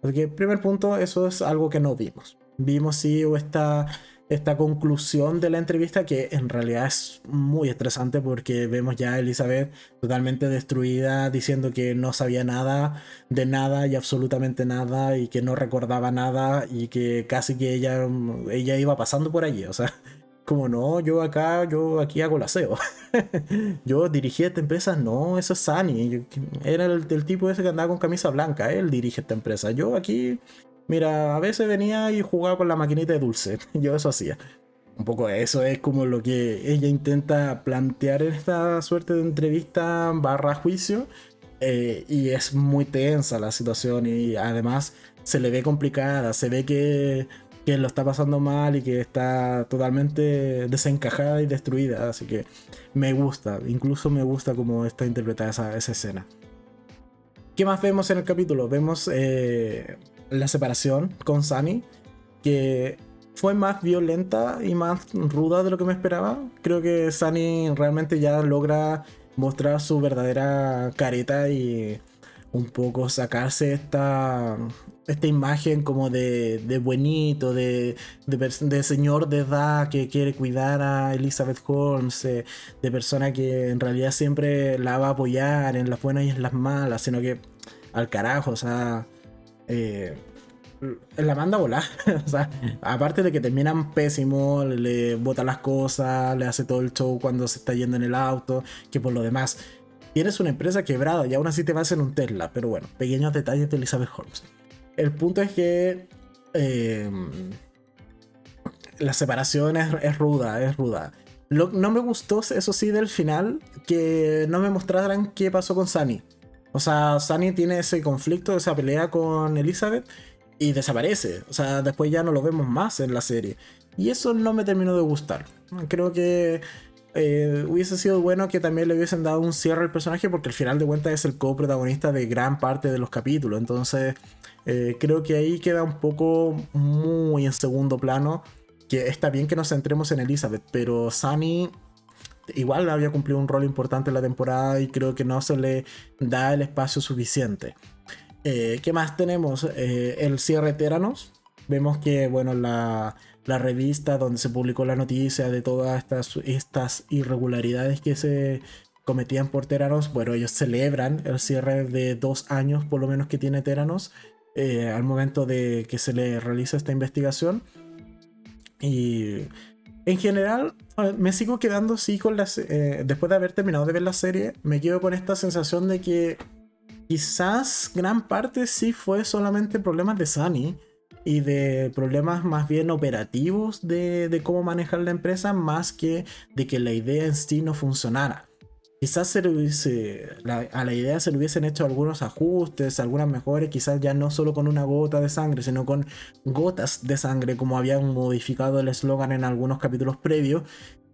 Así que primer punto, eso es algo que no vimos. Vimos sí o esta esta conclusión de la entrevista que en realidad es muy estresante porque vemos ya a Elizabeth totalmente destruida diciendo que no sabía nada de nada y absolutamente nada y que no recordaba nada y que casi que ella, ella iba pasando por allí, o sea, [LAUGHS] como no, yo acá, yo aquí hago el aseo. [LAUGHS] yo dirigí esta empresa, no, eso es Sunny. Era el, el, tipo ese que andaba con camisa blanca, él dirige esta empresa. Yo aquí Mira, a veces venía y jugaba con la maquinita de dulce. [LAUGHS] Yo eso hacía. Un poco eso es como lo que ella intenta plantear en esta suerte de entrevista barra juicio. Eh, y es muy tensa la situación y además se le ve complicada, se ve que, que, lo está pasando mal y que está totalmente desencajada y destruida. Así que me gusta, incluso me gusta cómo está interpretada esa, esa escena. ¿Qué más vemos en el capítulo? Vemos eh, la separación con Sunny, que fue más violenta y más ruda de lo que me esperaba. Creo que Sunny realmente ya logra mostrar su verdadera careta y un poco sacarse esta, esta imagen como de, de buenito, de, de, señor de edad que quiere cuidar a Elizabeth Holmes, eh, de persona que en realidad siempre la va a apoyar en las buenas y en las malas, sino que al carajo, o sea, eh, la manda a volar. [LAUGHS] aparte de que terminan pésimo, le bota las cosas, le hace todo el show cuando se está yendo en el auto, que por lo demás, tienes una empresa quebrada y aún así te vas en un Tesla. Pero bueno, pequeños detalles de Elizabeth Holmes. El punto es que em, la separación es, ruda, es ruda. no me gustó, eso sí, del final, que no me mostraran qué pasó con Sunny. O sea, Sunny tiene ese conflicto, esa pelea con Elizabeth y desaparece. O sea, después ya no lo vemos más en la serie. Y eso no me terminó de gustar. Creo que eh, hubiese sido bueno que también le hubiesen dado un cierre al personaje porque al final de cuentas es el coprotagonista de gran parte de los capítulos. Entonces, eh, creo que ahí queda un poco muy en segundo plano. Que está bien que nos centremos en Elizabeth, pero Sunny igual había cumplido un rol importante en la temporada y creo que no se le da el espacio suficiente. Eh, ¿Qué más tenemos? Eh, el cierre Teranos. Vemos que, bueno, la, revista donde se publicó la noticia de todas estas, estas irregularidades que se cometían por Teranos, bueno, ellos celebran el cierre de dos años por lo menos que tiene Teranos eh, al momento de que se le realiza esta investigación. Y en general, me sigo quedando así con las. después de haber terminado de ver la serie, me quedo con esta sensación de que quizás gran parte sí fue solamente problemas de Sunny y de problemas más bien operativos de, cómo manejar la empresa más que de que la idea en sí no funcionara. Quizás se a la idea se le hubiesen hecho algunos ajustes, algunas mejores, quizás ya no solo con una gota de sangre, sino con gotas de sangre, como habían modificado el eslogan en algunos capítulos previos,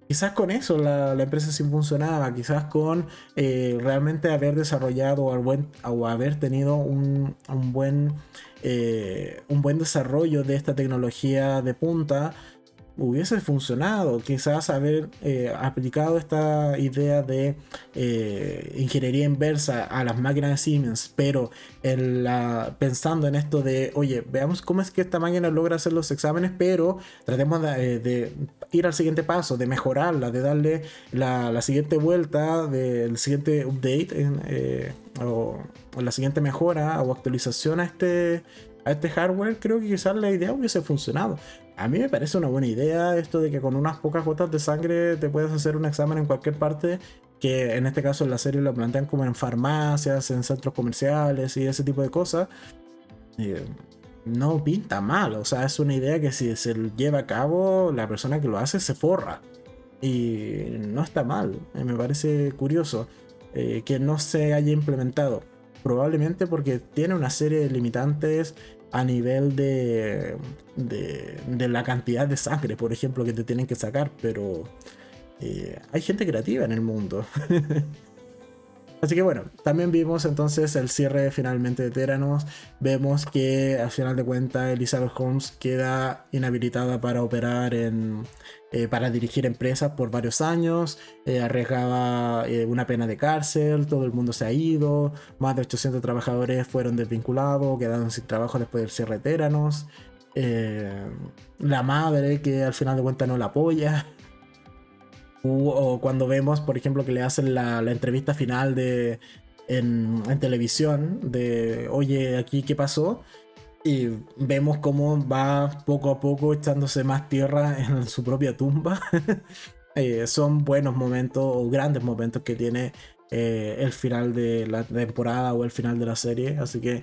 quizás con eso la, empresa sí funcionaba, quizás con eh, realmente haber desarrollado o, haber tenido un, buen, eh, un buen desarrollo de esta tecnología de punta hubiese funcionado. Quizás haber eh, aplicado esta idea de eh, ingeniería inversa a las máquinas de Siemens, pero en la, pensando en esto de, oye, veamos cómo es que esta máquina logra hacer los exámenes, pero tratemos de, eh, ir al siguiente paso, de mejorarla, de darle la, siguiente vuelta, del siguiente update o, o, la siguiente mejora o actualización a este, a este hardware. Creo que quizás la idea hubiese funcionado. A mí me parece una buena idea esto de que con unas pocas gotas de sangre te puedes hacer un examen en cualquier parte, que en este caso en la serie lo plantean como en farmacias, en centros comerciales y ese tipo de cosas. Eh, no pinta mal, o sea, es una idea que si se lleva a cabo, la persona que lo hace se forra. Y no está mal, eh, me parece curioso eh, que no se haya implementado. Probablemente porque tiene una serie de limitantes a nivel de, de, la cantidad de sangre, por ejemplo, que te tienen que sacar, pero eh, hay gente creativa en el mundo. [LAUGHS] Así que bueno, también vimos entonces el cierre finalmente de Teranos. Vemos que al final de cuentas Elizabeth Holmes queda inhabilitada para operar en, eh, para dirigir empresas por varios años, eh, arriesgaba eh, una pena de cárcel, todo el mundo se ha ido, más de 800 trabajadores fueron desvinculados, quedaron sin trabajo después del cierre de Teranos, la madre que al final de cuentas no la apoya, [LAUGHS] o cuando vemos, por ejemplo, que le hacen la, entrevista final de, en, en televisión de, oye, aquí qué pasó, y vemos cómo va poco a poco echándose más tierra en su propia tumba. [LAUGHS] Eh, son buenos momentos o grandes momentos que tiene eh, el final de la temporada o el final de la serie. Así que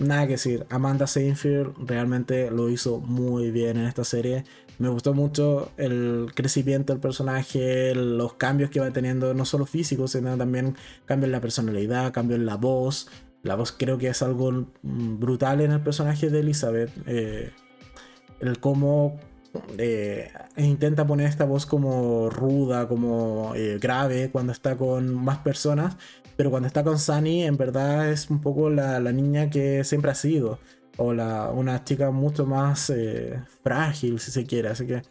nada que decir. Amanda Seinfeld realmente lo hizo muy bien en esta serie. Me gustó mucho el crecimiento del personaje, los cambios que va teniendo, no solo físicos, sino también cambios en la personalidad, cambios en la voz. La voz creo que es algo brutal en el personaje de Elizabeth. Eh, el cómo eh, intenta poner esta voz como ruda, como eh, grave cuando está con más personas, pero cuando está con Sunny en verdad es un poco la, niña que siempre ha sido, o la, una chica mucho más frágil si se quiere, así que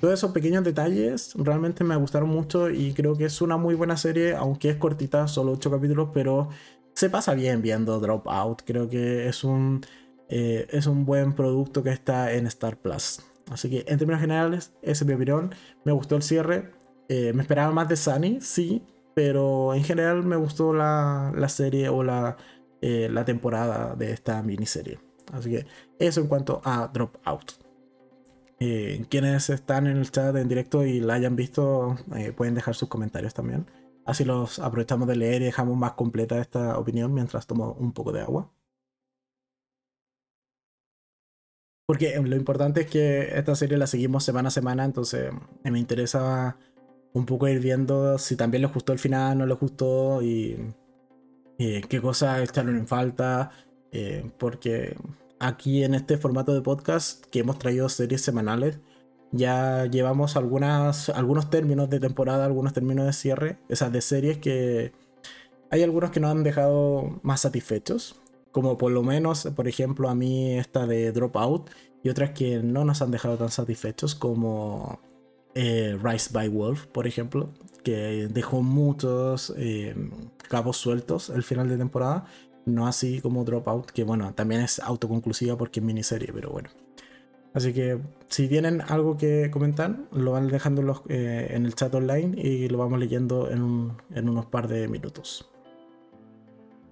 todos esos pequeños detalles realmente me gustaron mucho y creo que es una muy buena serie, aunque es cortita, solo 8 capítulos, pero se pasa bien viendo Dropout. Creo que es un, eh, es un buen producto que está en Star Plus. Así que en términos generales, ese es mi opinión. Me gustó el cierre. Eh, me esperaba más de Sunny, sí, pero en general me gustó la, serie o la, eh, la temporada de esta miniserie. Así que eso en cuanto a Dropout. quienes están en el chat en directo y la hayan visto, pueden dejar sus comentarios también. Así los aprovechamos de leer y dejamos más completa esta opinión mientras tomo un poco de agua. Porque lo importante es que esta serie la seguimos semana a semana, entonces me interesa un poco ir viendo si también les gustó el final, no les gustó y, qué cosas echaron en falta. Eh, porque aquí en este formato de podcast que hemos traído series semanales, ya llevamos algunos términos de temporada, algunos términos de cierre, esas de series que hay algunos que nos han dejado más satisfechos, como por lo menos, por ejemplo, a mí esta de Dropout, y otras que no nos han dejado tan satisfechos, como eh, Rise by Wolf, por ejemplo, que dejó muchos eh, cabos sueltos el final de temporada, no así como Dropout, que bueno, también es autoconclusiva porque es miniserie, pero bueno. Así que si tienen algo que comentar, lo van dejando eh, en, el chat online y lo vamos leyendo en, unos par de minutos.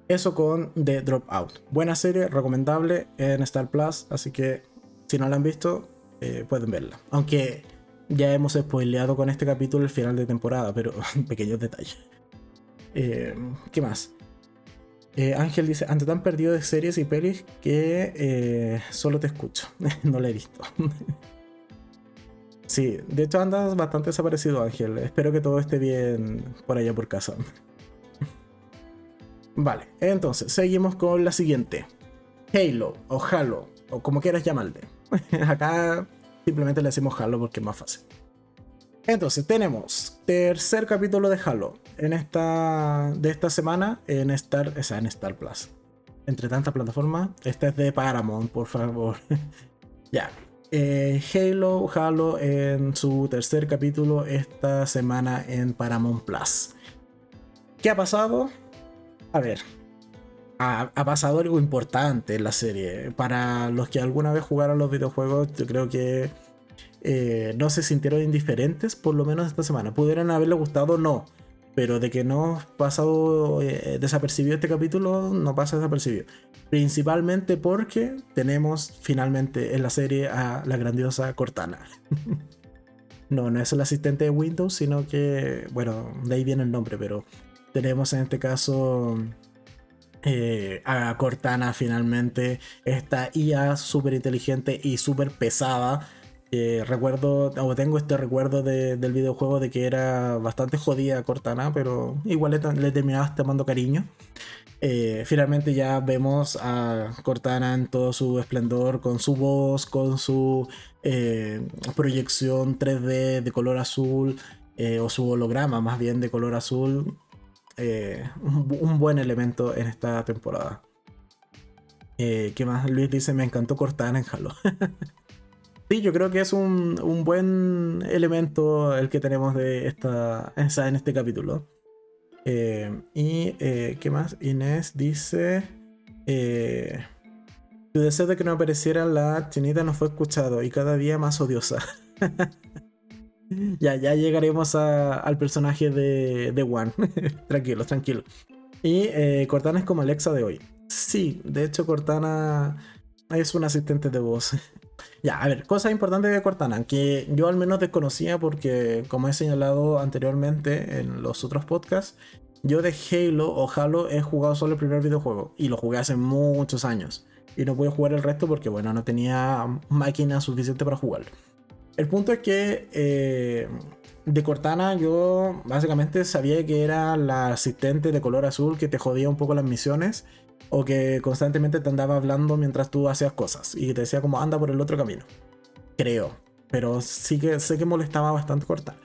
Eso con The Dropout. Buena serie, recomendable en Star Plus, así que si no la han visto, eh, pueden verla. Aunque ya hemos spoileado con este capítulo el final de temporada, pero [LAUGHS] pequeños detalles. Eh, ¿Qué más? Eh, Ángel dice, ante tan perdido de series y pelis que eh, solo te escucho. [LAUGHS] no la he visto. sí, de hecho andas bastante desaparecido Ángel. Espero que todo esté bien por allá por casa. vale, entonces seguimos con la siguiente. Halo o Halo, o como quieras llamarle. [LAUGHS] Acá simplemente le decimos Halo porque es más fácil. Entonces, tenemos tercer capítulo de Halo en esta, de esta semana en Star, o sea, en Star Plus. Entre tantas plataformas, esta es de Paramount, por favor. [LAUGHS] ya. Eh, Halo, Halo en su tercer capítulo esta semana en Paramount Plus. ¿Qué ha pasado? A ver, ha, pasado algo importante en la serie. Para los que alguna vez jugaron los videojuegos, yo creo que eh, no se sintieron indiferentes, por lo menos esta semana. ¿Pudieran haberle gustado? No. Pero de que no ha pasado eh, desapercibido este capítulo, no pasa desapercibido. Principalmente porque tenemos finalmente en la serie a la grandiosa Cortana. [LAUGHS] no, no es el asistente de Windows, sino que, bueno, de ahí viene el nombre, pero tenemos en este caso eh, a Cortana finalmente, esta IA súper inteligente y súper pesada recuerdo, o tengo este recuerdo del videojuego de que era bastante jodida Cortana, pero igual le, le terminabas tomando cariño. Eh, finalmente ya vemos a Cortana en todo su esplendor, con su voz, con su eh, proyección 3D de color azul, eh, o su holograma más bien de color azul. Un, un, buen elemento en esta temporada. ¿Qué más? Luis dice, me encantó Cortana en. [LAUGHS] Sí, yo creo que es un, un, buen elemento el que tenemos de esta, en este capítulo. Eh, y, eh, ¿qué más? Inés dice... Eh, tu deseo de que no apareciera la chinita no fue escuchado y cada día más odiosa. [LAUGHS] ya, ya llegaremos al personaje de, de Juan. [LAUGHS] tranquilo, tranquilo. Y Cortana es como Alexa de hoy. Sí, de hecho Cortana es un asistente de voz. [LAUGHS] Ya, a ver, cosas importantes de Cortana, que yo al menos desconocía porque, como he señalado anteriormente en los otros podcasts, yo de Halo o Halo he jugado solo el primer videojuego y lo jugué hace muchos años. Y no pude jugar el resto porque, bueno, no tenía máquina suficiente para jugar. El punto es que eh, de Cortana yo básicamente sabía que era la asistente de color azul que te jodía un poco las misiones o que constantemente te andaba hablando mientras tú hacías cosas y te decía como anda por el otro camino. Creo, pero sí que sé que molestaba bastante Cortana.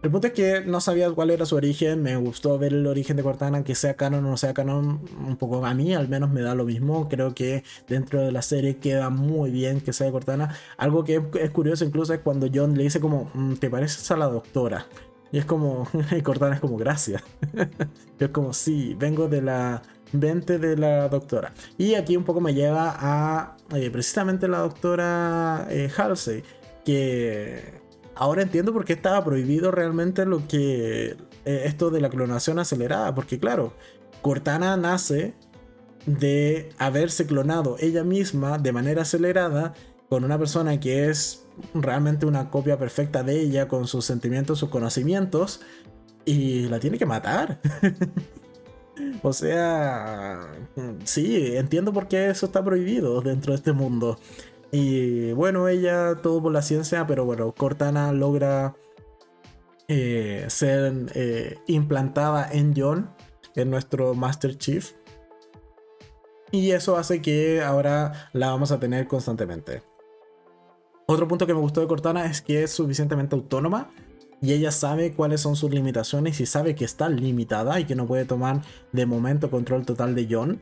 El punto es que no sabía cuál era su origen, me gustó ver el origen de Cortana, que sea canon o no sea canon, un poco a mí al menos me da lo mismo, creo que dentro de la serie queda muy bien que sea Cortana. Algo que es curioso incluso es cuando John le dice como, mm, ¿te pareces a la doctora? Y es como, [LAUGHS] y Cortana es como, gracias. [LAUGHS] es como, sí, vengo de la 20 de la doctora. Y aquí un poco me lleva a eh, precisamente la doctora eh, Halsey, que ahora entiendo por qué estaba prohibido realmente lo que eh, esto de la clonación acelerada, porque claro, Cortana nace de haberse clonado ella misma de manera acelerada con una persona que es realmente una copia perfecta de ella con sus sentimientos, sus conocimientos y la tiene que matar. [LAUGHS] O sea, sí, entiendo por qué eso está prohibido dentro de este mundo. Y bueno, ella todo por la ciencia, pero bueno, Cortana logra eh, ser eh, implantada en John, en nuestro Master Chief. Y eso hace que ahora la vamos a tener constantemente. Otro punto que me gustó de Cortana es que es suficientemente autónoma y ella sabe cuáles son sus limitaciones y sabe que está limitada y que no puede tomar de momento control total de John.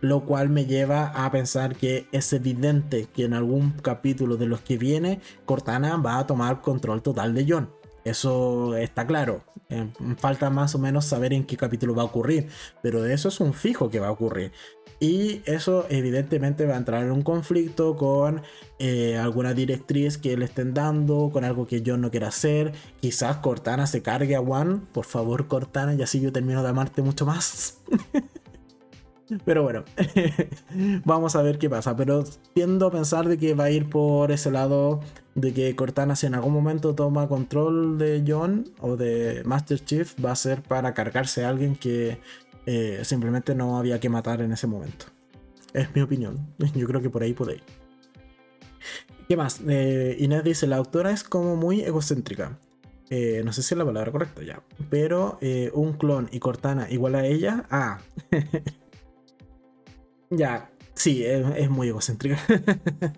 Lo cual me lleva a pensar que es evidente que en algún capítulo de los que viene, Cortana va a tomar control total de John. Eso está claro. Eh, falta más o menos saber en qué capítulo va a ocurrir. Pero eso es un fijo que va a ocurrir. Y eso evidentemente va a entrar en un conflicto con eh, alguna directriz que le estén dando, con algo que yo no quiera hacer. Quizás Cortana se cargue a One. Por favor, Cortana, y así yo termino de amarte mucho más. [LAUGHS] Pero bueno, [LAUGHS] vamos a ver qué pasa. Pero tiendo a pensar de que va a ir por ese lado de que Cortana si en algún momento toma control de John o de Master Chief va a ser para cargarse a alguien que eh, simplemente no había que matar en ese momento. Es mi opinión. [LAUGHS] Yo creo que por ahí podéis. ¿Qué más? Eh, Inés dice, la autora es como muy egocéntrica. Eh, no sé si es la palabra correcta ya. Pero un clon y Cortana igual a ella. Ah. [LAUGHS] ya. Sí, es, muy egocéntrica. [LAUGHS]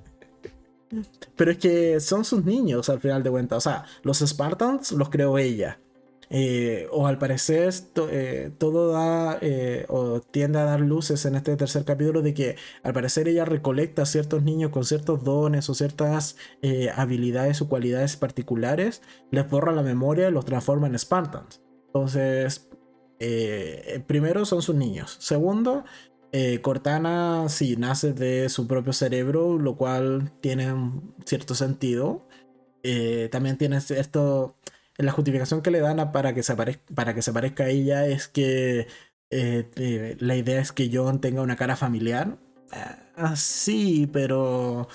Pero es que son sus niños al final de cuentas. O sea, los Spartans los creó ella. Eh, o al parecer eh, todo da eh, o tiende a dar luces en este tercer capítulo de que al parecer ella recolecta a ciertos niños con ciertos dones o ciertas habilidades o cualidades particulares, les borra la memoria y los transforma en Spartans. Entonces, primero son sus niños. Segundo, Cortana sí nace de su propio cerebro, lo cual tiene cierto sentido. también tiene esto la justificación que le dan para que se, aparezca, para que se parezca a ella es que eh, la idea es que John tenga una cara familiar. Ah, sí, pero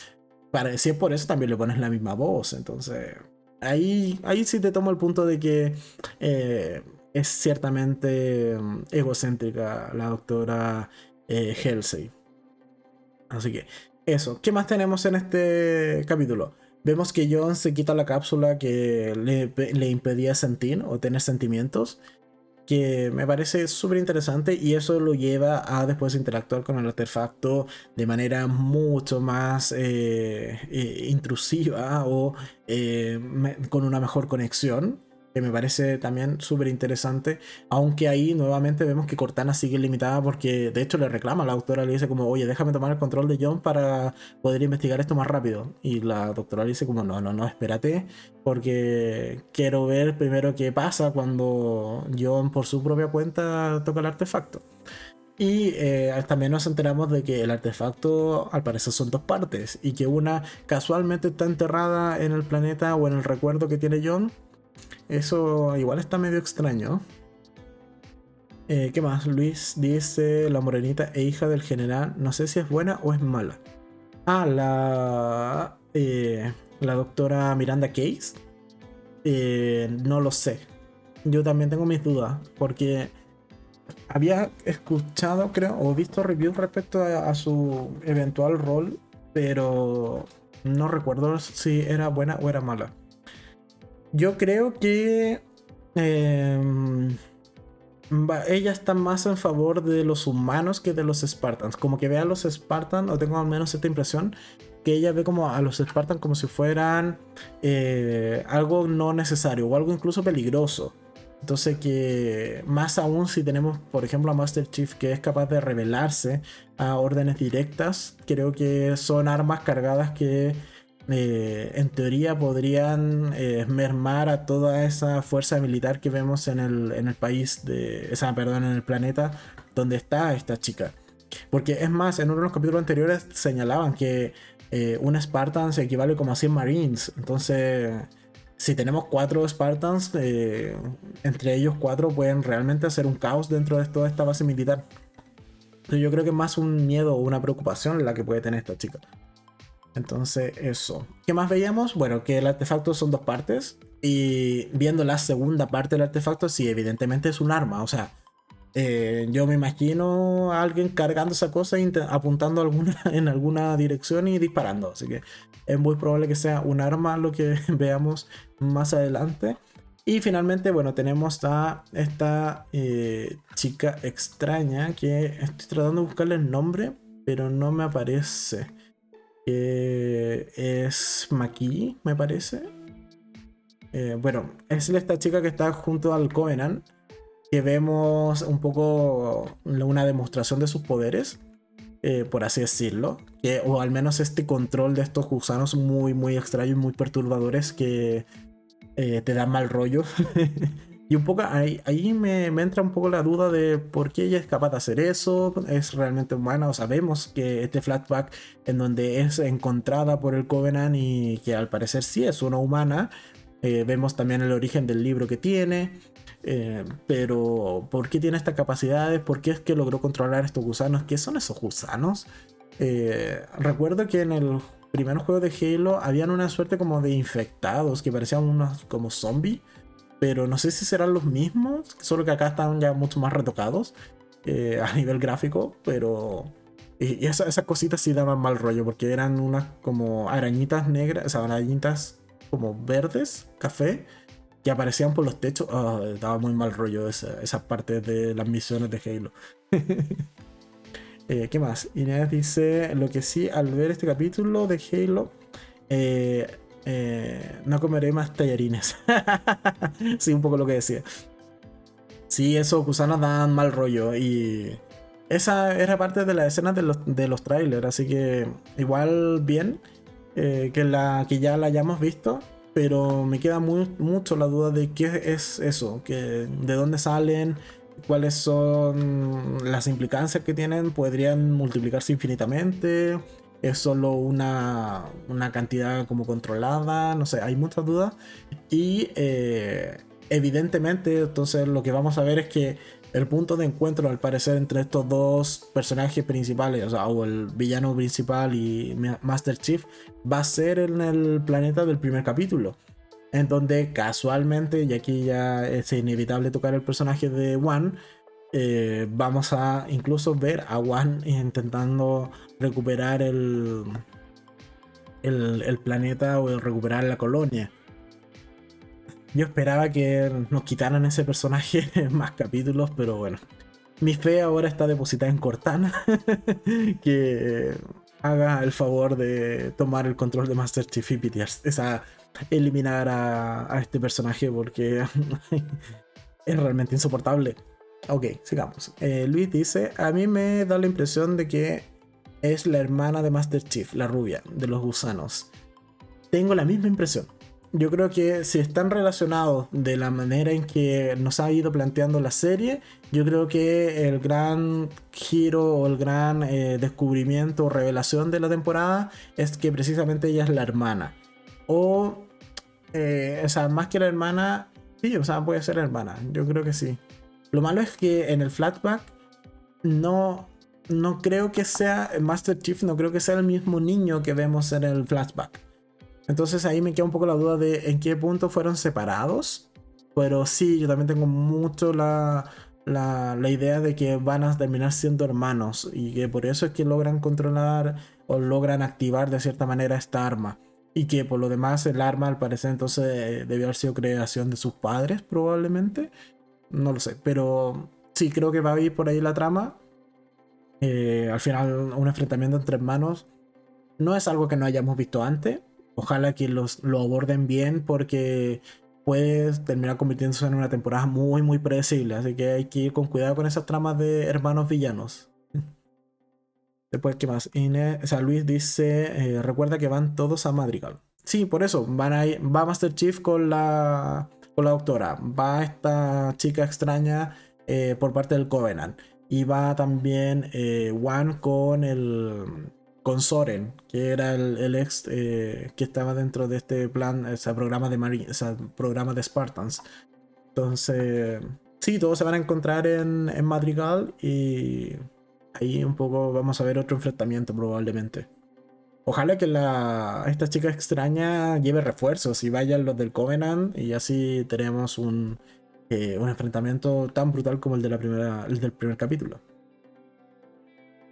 para, si es por eso también le pones la misma voz. Entonces, ahí, ahí sí te tomo el punto de que eh, es ciertamente mm, egocéntrica la doctora eh, Así que, eso. ¿Qué más tenemos en este capítulo? Vemos que John se quita la cápsula que le, impedía sentir o tener sentimientos, que me parece súper interesante y eso lo lleva a después interactuar con el artefacto de manera mucho más eh, eh, intrusiva o eh, con una mejor conexión que me parece también súper interesante, aunque ahí nuevamente vemos que Cortana sigue limitada porque de hecho le reclama la doctora, le dice como, oye, déjame tomar el control de John para poder investigar esto más rápido. Y la doctora le dice como, no, no, no, espérate, porque quiero ver primero qué pasa cuando John por su propia cuenta toca el artefacto. Y eh, también nos enteramos de que el artefacto al parecer son dos partes y que una casualmente está enterrada en el planeta o en el recuerdo que tiene John eso igual está medio extraño. Eh, ¿Qué más? Luis dice la morenita e hija del general. No sé si es buena o es mala. Ah, la. Eh, la doctora Miranda Case. Eh, no lo sé. Yo también tengo mis dudas. Porque había escuchado, creo, o visto reviews respecto a su eventual rol. Pero no recuerdo si era buena o era mala. Yo creo que em, ella está más en favor de los humanos que de los Spartans. Como que ve a los Spartans, o tengo al menos esta impresión, que ella ve como a los Spartans como si fueran eh, algo no necesario o algo incluso peligroso. Entonces que más aún si tenemos, por ejemplo, a Master Chief que es capaz de rebelarse a órdenes directas, creo que son armas cargadas que eh, en teoría podrían eh, mermar a toda esa fuerza militar que vemos en el, en el país, de, esa, perdón, en el planeta donde está esta chica. Porque es más, en uno de los capítulos anteriores señalaban que eh, un Spartan se equivale como a 100 Marines. Entonces, si tenemos cuatro Spartans, entre ellos cuatro pueden realmente hacer un caos dentro de toda esta base militar. Yo creo que es más un miedo o una preocupación la que puede tener esta chica. Entonces, eso. ¿Qué más veíamos? Bueno, que el artefacto son dos partes. Y viendo la segunda parte del artefacto, sí, evidentemente es un arma. O sea, eh, yo me imagino a alguien cargando esa cosa apuntando alguna, [LAUGHS] en alguna dirección y disparando. Así que es muy probable que sea un arma lo que [LAUGHS] veamos más adelante. Y finalmente, bueno, tenemos a esta eh, chica extraña que estoy tratando de buscarle el nombre, pero no me aparece que es Maki, me parece. Eh, bueno, es esta chica que está junto al Covenant, que vemos un poco una demostración de sus poderes, eh, por así decirlo, o al menos este control de estos gusanos muy, muy extraños, muy perturbadores que eh, te dan mal rollo. [LAUGHS] Y un poco ahí, me, entra un poco la duda de por qué ella es capaz de hacer eso, es realmente humana, o sabemos que este flashback en donde es encontrada por el Covenant y que al parecer sí es una humana, eh, vemos también el origen del libro que tiene, eh, pero ¿por qué tiene estas capacidades? ¿Por qué es que logró controlar estos gusanos? ¿Qué son esos gusanos? Eh, recuerdo que en el primer juego de Halo habían una suerte como de infectados que parecían unos como zombies pero no sé si serán los mismos, solo que acá están ya mucho más retocados eh, [LAUGHS] a nivel gráfico, pero... Y esas cositas sí daban mal rollo, porque eran unas como arañitas negras, o sea, arañitas como verdes, café, que aparecían por los techos. Ah, daba muy mal rollo esa, esa parte de las misiones de Halo. [LAUGHS] eh, ¿Qué más? Inés dice, lo que sí, al ver este capítulo de Halo, Eh, no comeré más tallarines. [LAUGHS] sí, un poco lo que decía. Sí, esos gusanos dan mal rollo y esa era parte de la escena de los, de los trailers, así que igual bien que, la, que ya la hayamos visto, pero me queda muy, mucho la duda de qué es eso, que, de dónde salen, cuáles son las implicancias que tienen, podrían multiplicarse infinitamente, es solo una, una cantidad como controlada, no sé, hay muchas dudas. Y eh, evidentemente, entonces lo que vamos a ver es que el punto de encuentro, al parecer, entre estos dos personajes principales, o sea, o el villano principal y Master Chief, va a ser en el planeta del primer capítulo. En donde casualmente, y aquí ya es inevitable tocar el personaje de One, eh, vamos a incluso ver a One intentando recuperar el, el, planeta o recuperar la colonia. Yo esperaba que nos quitaran ese personaje [LAUGHS] en más capítulos, pero bueno. Mi fe ahora está depositada en Cortana, [LAUGHS] que haga el favor de tomar el control de Master Chief y esa, eliminar a, este personaje porque [LAUGHS] es realmente insoportable. Ok, sigamos. Eh, Luis dice, a mí me da la impresión de que es la hermana de Master Chief, la rubia, de los gusanos. Tengo la misma impresión yo creo que si están relacionados de la manera en que nos ha ido planteando la serie, yo creo que el gran giro o el gran eh, descubrimiento o revelación de la temporada es que precisamente ella es la hermana. O, eh, o sea, más que la hermana, sí, o sea, puede ser hermana, yo creo que sí. Lo malo es que en el flashback no, no creo que sea Master Chief, no creo que sea el mismo niño que vemos en el flashback. Entonces ahí me queda un poco la duda de en qué punto fueron separados. Pero sí, yo también tengo mucho la, la, idea de que van a terminar siendo hermanos y que por eso es que logran controlar o logran activar de cierta manera esta arma. Y que por lo demás el arma al parecer entonces eh, debió haber sido creación de sus padres probablemente. No lo sé, pero sí creo que va a ir por ahí la trama. Eh, al final un enfrentamiento entre hermanos no es algo que no hayamos visto antes, Ojalá que los, lo aborden bien porque puede terminar convirtiéndose en una temporada muy, muy predecible. Así que hay que ir con cuidado con esas tramas de hermanos villanos. [LAUGHS] Después, ¿qué más? Inés, o sea, Luis dice, eh, recuerda que van todos a Madrigal. Sí, por eso, van a va Master Chief con la, con la doctora, va esta chica extraña eh, por parte del Covenant y va también eh, Juan con el con Soren, que era el, ex eh, que estaba dentro de este plan, ese programa de, ese programa de Spartans. Entonces, sí, todos se van a encontrar en, en Madrigal y ahí un poco vamos a ver otro enfrentamiento probablemente. Ojalá que esta chica extraña lleve refuerzos y vayan los del Covenant y así tenemos un, eh, un enfrentamiento tan brutal como el, de la primera, el del primer capítulo.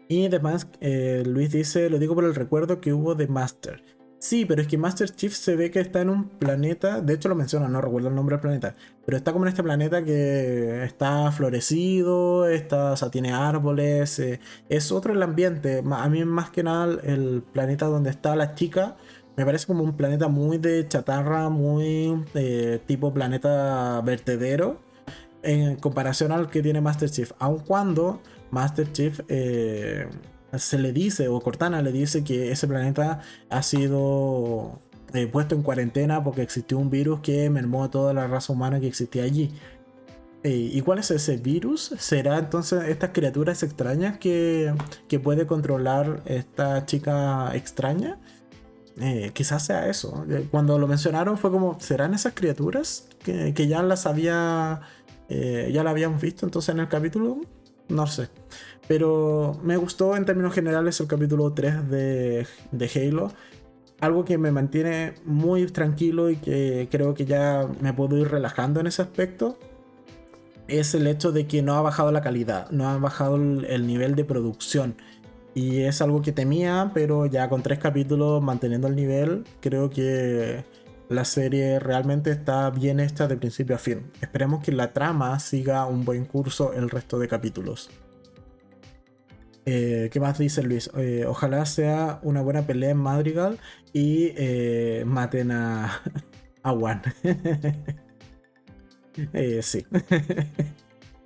Y además, eh, Luis dice, lo digo por el recuerdo que hubo de Master. Sí, pero es que Master Chief se ve que está en un planeta, de hecho lo menciona, no recuerdo el nombre del planeta, pero está como en este planeta que está florecido, está, o sea, tiene árboles, eh, es otro el ambiente. A mí más que nada el planeta donde está la chica me parece como un planeta muy de chatarra, muy eh, tipo planeta vertedero en comparación al que tiene Master Chief, aun cuando Master Chief eh, se le dice, o Cortana le dice que ese planeta ha sido eh, puesto en cuarentena porque existió un virus que mermó a toda la raza humana que existía allí. Eh, ¿Y cuál es ese virus? ¿Será entonces estas criaturas extrañas que, que puede controlar esta chica extraña? quizás sea eso. Cuando lo mencionaron fue como, ¿serán esas criaturas que, que ya las había... ya habíamos visto entonces en el capítulo? No sé. Pero me gustó en términos generales el capítulo 3 de, de Halo. Algo que me mantiene muy tranquilo y que creo que ya me puedo ir relajando en ese aspecto es el hecho de que no ha bajado la calidad, no ha bajado el, nivel de producción. Y es algo que temía, pero ya con tres capítulos manteniendo el nivel, creo que la serie realmente está bien hecha de principio a fin. Esperemos que la trama siga un buen curso el resto de capítulos. Eh, ¿Qué más dice Luis? Eh, ojalá sea una buena pelea en Madrigal y eh, maten a, [LAUGHS] a Juan. [LAUGHS] sí.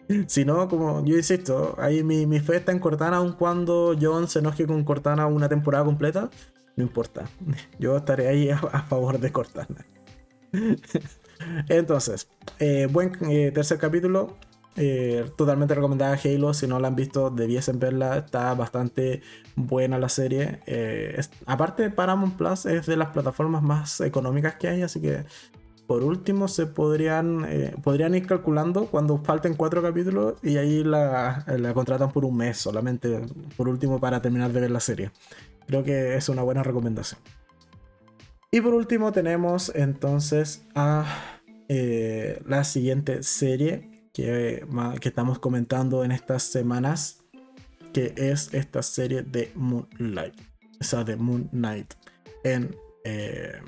[LAUGHS] si no, como yo insisto, ahí mi, mi, fe está en Cortana, aun cuando John se enoje con Cortana una temporada completa, no importa. [LAUGHS] Yo estaré ahí a, favor de Cortana. [LAUGHS] Entonces, buen tercer capítulo. Eh, totalmente recomendada Halo, si no la han visto debiesen verla, está bastante buena la serie. Eh, aparte Paramount Plus es de las plataformas más económicas que hay, así que por último se podrían, eh, podrían ir calculando cuando falten cuatro capítulos y ahí la, contratan por un mes solamente, por último para terminar de ver la serie. Creo que es una buena recomendación. Y por último tenemos entonces a la siguiente serie que, que estamos comentando en estas semanas, que es esta serie de Moonlight, o sea, de Moon Knight en, eh,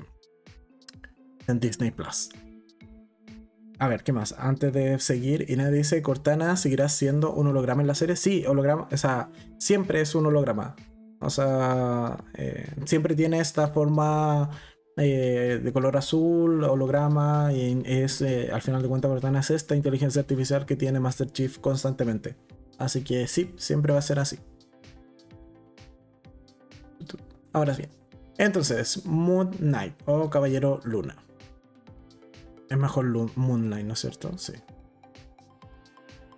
en Disney Plus. A ver, ¿qué más? Antes de seguir, Ina dice, Cortana seguirá siendo un holograma en la serie. Sí, holograma, o siempre es un holograma. O sea, eh, siempre tiene esta forma eh, de color azul, holograma, y es, eh, al final de cuentas, Cortana es esta inteligencia artificial que tiene Master Chief constantemente. Así que sí, siempre va a ser así. Ahora bien. Entonces, Moon Knight o Caballero Luna. Es mejor Moonlight, ¿no es cierto? Sí.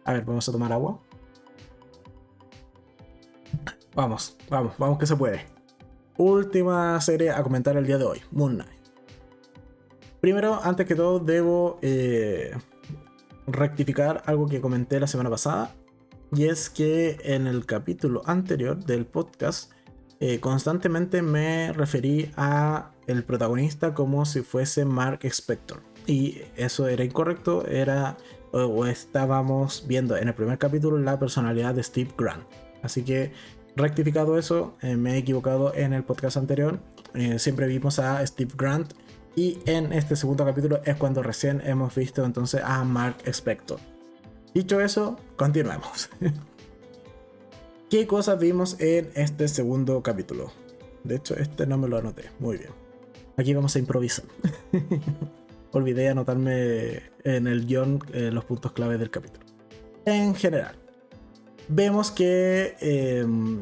A ver, vamos a tomar agua. Vamos, vamos, vamos que se puede última serie a comentar el día de hoy, Moon Knight. Primero, antes que todo, debo eh, rectificar algo que comenté la semana pasada. Y es que en el capítulo anterior del podcast, eh, constantemente me referí a el protagonista como si fuese Mark Spector. Y eso era incorrecto, era o estábamos viendo en el primer capítulo la personalidad de Steve Grant. Así que rectificado eso, eh, me he equivocado en el podcast anterior. Eh, siempre vimos a Steve Grant y en este segundo capítulo es cuando recién hemos visto entonces a Mark Spector. Dicho eso, continuemos. [LAUGHS] ¿Qué cosas vimos en este segundo capítulo? De hecho, este no me lo anoté. Muy bien. Aquí vamos a improvisar. [LAUGHS] Olvidé anotarme en el guion eh, los puntos clave del capítulo. En general, vemos que em,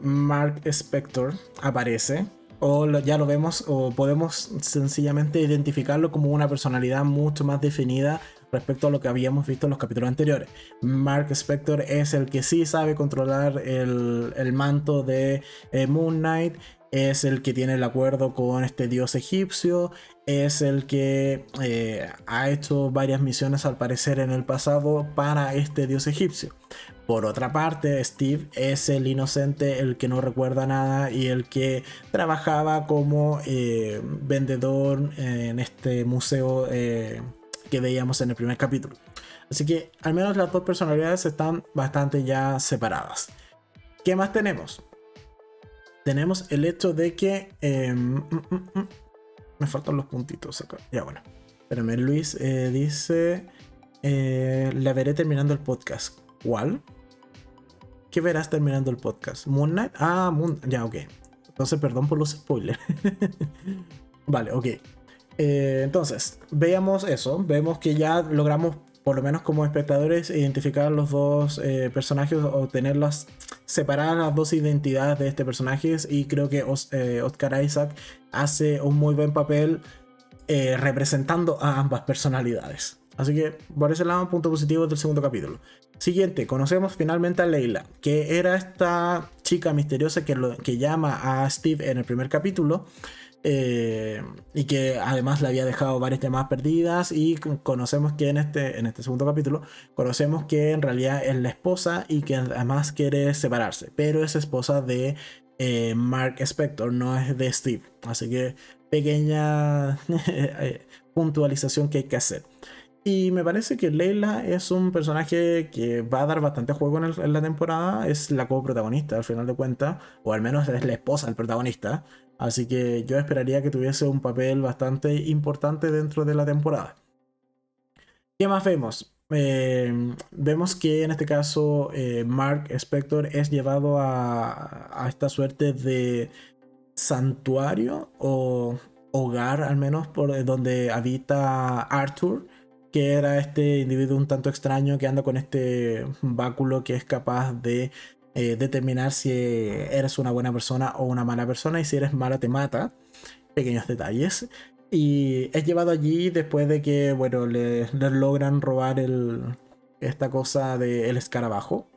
Mark Spector aparece. O ya lo vemos, o podemos sencillamente identificarlo como una personalidad mucho más definida respecto a lo que habíamos visto en los capítulos anteriores. Mark Spector es el que sí sabe controlar el, manto de eh, Moon Knight, es el que tiene el acuerdo con este dios egipcio, es el que eh, ha hecho varias misiones al parecer en el pasado para este dios egipcio. Por otra parte, Steve es el inocente, el que no recuerda nada y el que trabajaba como eh, vendedor en este museo eh, que veíamos en el primer capítulo. Así que al menos las dos personalidades están bastante ya separadas. ¿Qué más tenemos? tenemos el hecho de que... Em, mm, mm, mm, me faltan los puntitos acá. Ya bueno. Espérame, Luis eh, dice... Eh, la veré terminando el podcast. ¿Cuál? ¿Qué verás terminando el podcast? ¿Moon Knight? Ah, Moon... Ya, ok. Entonces, perdón por los spoilers. [LAUGHS] vale, ok. Eh, entonces, veamos eso. Vemos que ya logramos por lo menos como espectadores, identificar los dos eh, personajes o tenerlas separar las dos identidades de este personaje. Y creo que eh, Oscar Isaac hace un muy buen papel representando a ambas personalidades. Así que por ese lado, punto positivo del segundo capítulo. Siguiente, conocemos finalmente a Leila, que era esta chica misteriosa que, lo, que llama a Steve en el primer capítulo eh, y que además le había dejado varias llamadas perdidas y conocemos que en este, en este segundo capítulo conocemos que en realidad es la esposa y que además quiere separarse, pero es esposa de eh, Mark Spector, no es de Steve. Así que pequeña [LAUGHS] eh, puntualización que hay que hacer. Y me parece que Leila es un personaje que va a dar bastante juego en, la temporada. Es la coprotagonista al final de cuentas, o al menos es la esposa del protagonista. Así que yo esperaría que tuviese un papel bastante importante dentro de la temporada. ¿Qué más vemos? eh, vemos que en este caso eh, Mark Spector es llevado a, esta suerte de santuario o hogar al menos por donde habita Arthur que era este individuo un tanto extraño que anda con este báculo que es capaz de eh, determinar si eres una buena persona o una mala persona y si eres mala te mata. Pequeños detalles. Y es llevado allí después de que, bueno, le, logran robar el, esta cosa del escarabajo.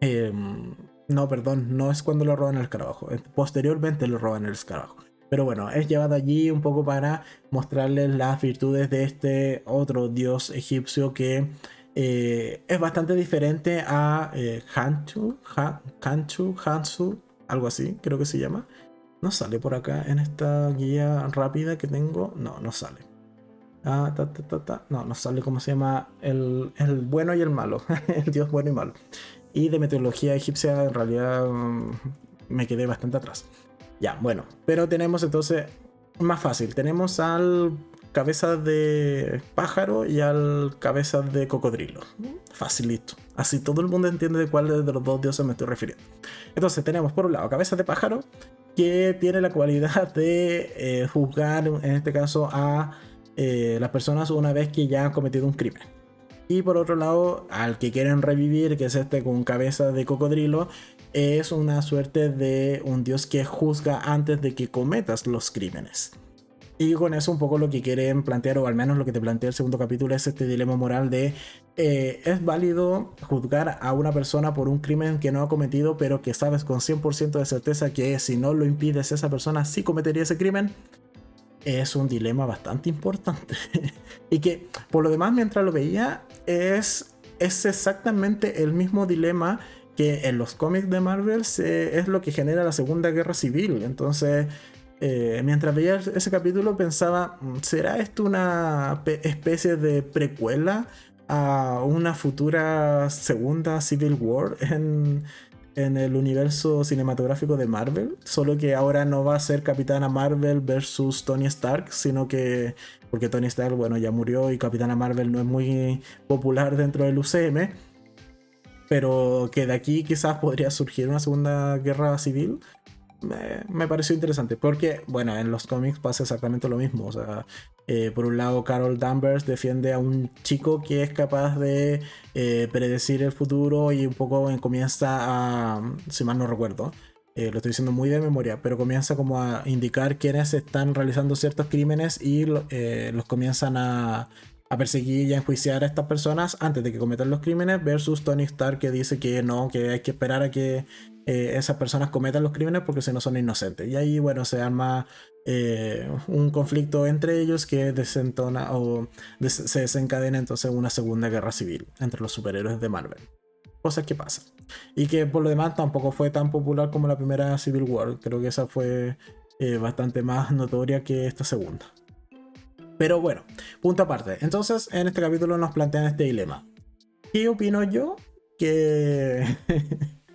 Em, no, perdón, no es cuando lo roban el escarabajo. Posteriormente le roban el escarabajo. Pero bueno, es llevado allí un poco para mostrarles las virtudes de este otro dios egipcio que eh, es bastante diferente a eh, Hanchu, Hansu, algo así, creo que se llama. No sale por acá en esta guía rápida que tengo. No, no sale. Ah, no, no sale cómo se llama el, el bueno y el malo. [LAUGHS] el dios bueno y malo. Y de mitología egipcia en realidad mm, me quedé bastante atrás. Ya, bueno. Pero tenemos entonces, más fácil, tenemos al cabeza de pájaro y al cabeza de cocodrilo. Facilito. Así todo el mundo entiende de cuál de los dos dioses me estoy refiriendo. Entonces tenemos por un lado cabeza de pájaro que tiene la cualidad de eh, juzgar, en este caso, a eh, las personas una vez que ya han cometido un crimen. Y por otro lado, al que quieren revivir, que es este con cabeza de cocodrilo, es una suerte de un dios que juzga antes de que cometas los crímenes. Y con eso un poco lo que quieren plantear, o al menos lo que te plantea el segundo capítulo, es este dilema moral de eh, es válido juzgar a una persona por un crimen que no ha cometido, pero que sabes con 100% de certeza que si no lo impides esa persona sí cometería ese crimen. Es un dilema bastante importante. [LAUGHS] y que por lo demás mientras lo veía es, es exactamente el mismo dilema que en los cómics de Marvel es lo que genera la Segunda Guerra Civil. Entonces eh, mientras veía ese capítulo pensaba, mm, ¿será esto una especie de precuela a una futura segunda Civil War en, el universo cinematográfico de Marvel? Solo que ahora no va a ser Capitana Marvel versus Tony Stark, sino que, porque Tony Stark, bueno, ya murió y Capitana Marvel no es muy popular dentro del UCM. Pero que de aquí quizás podría surgir una segunda guerra civil me, pareció interesante porque, bueno, en los cómics pasa exactamente lo mismo. O sea, eh, por un lado, Carol Danvers defiende a un chico que es capaz de eh, predecir el futuro y un poco comienza a, si mal no recuerdo, eh, lo estoy diciendo muy de memoria, pero comienza como a indicar quiénes están realizando ciertos crímenes y los comienzan a, a perseguir y a enjuiciar a estas personas antes de que cometan los crímenes versus Tony Stark que dice que no, que hay que esperar a que eh, esas personas cometan los crímenes porque si no son inocentes. Y ahí, bueno, se arma eh, un conflicto entre ellos que desentona o se desencadena entonces una segunda guerra civil entre los superhéroes de Marvel. Cosas que pasan. Y que por lo demás tampoco fue tan popular como la primera Civil War. Creo que esa fue eh, bastante más notoria que esta segunda. Pero bueno, punto aparte. Entonces, en este capítulo nos plantean este dilema. ¿Qué opino yo? [LAUGHS]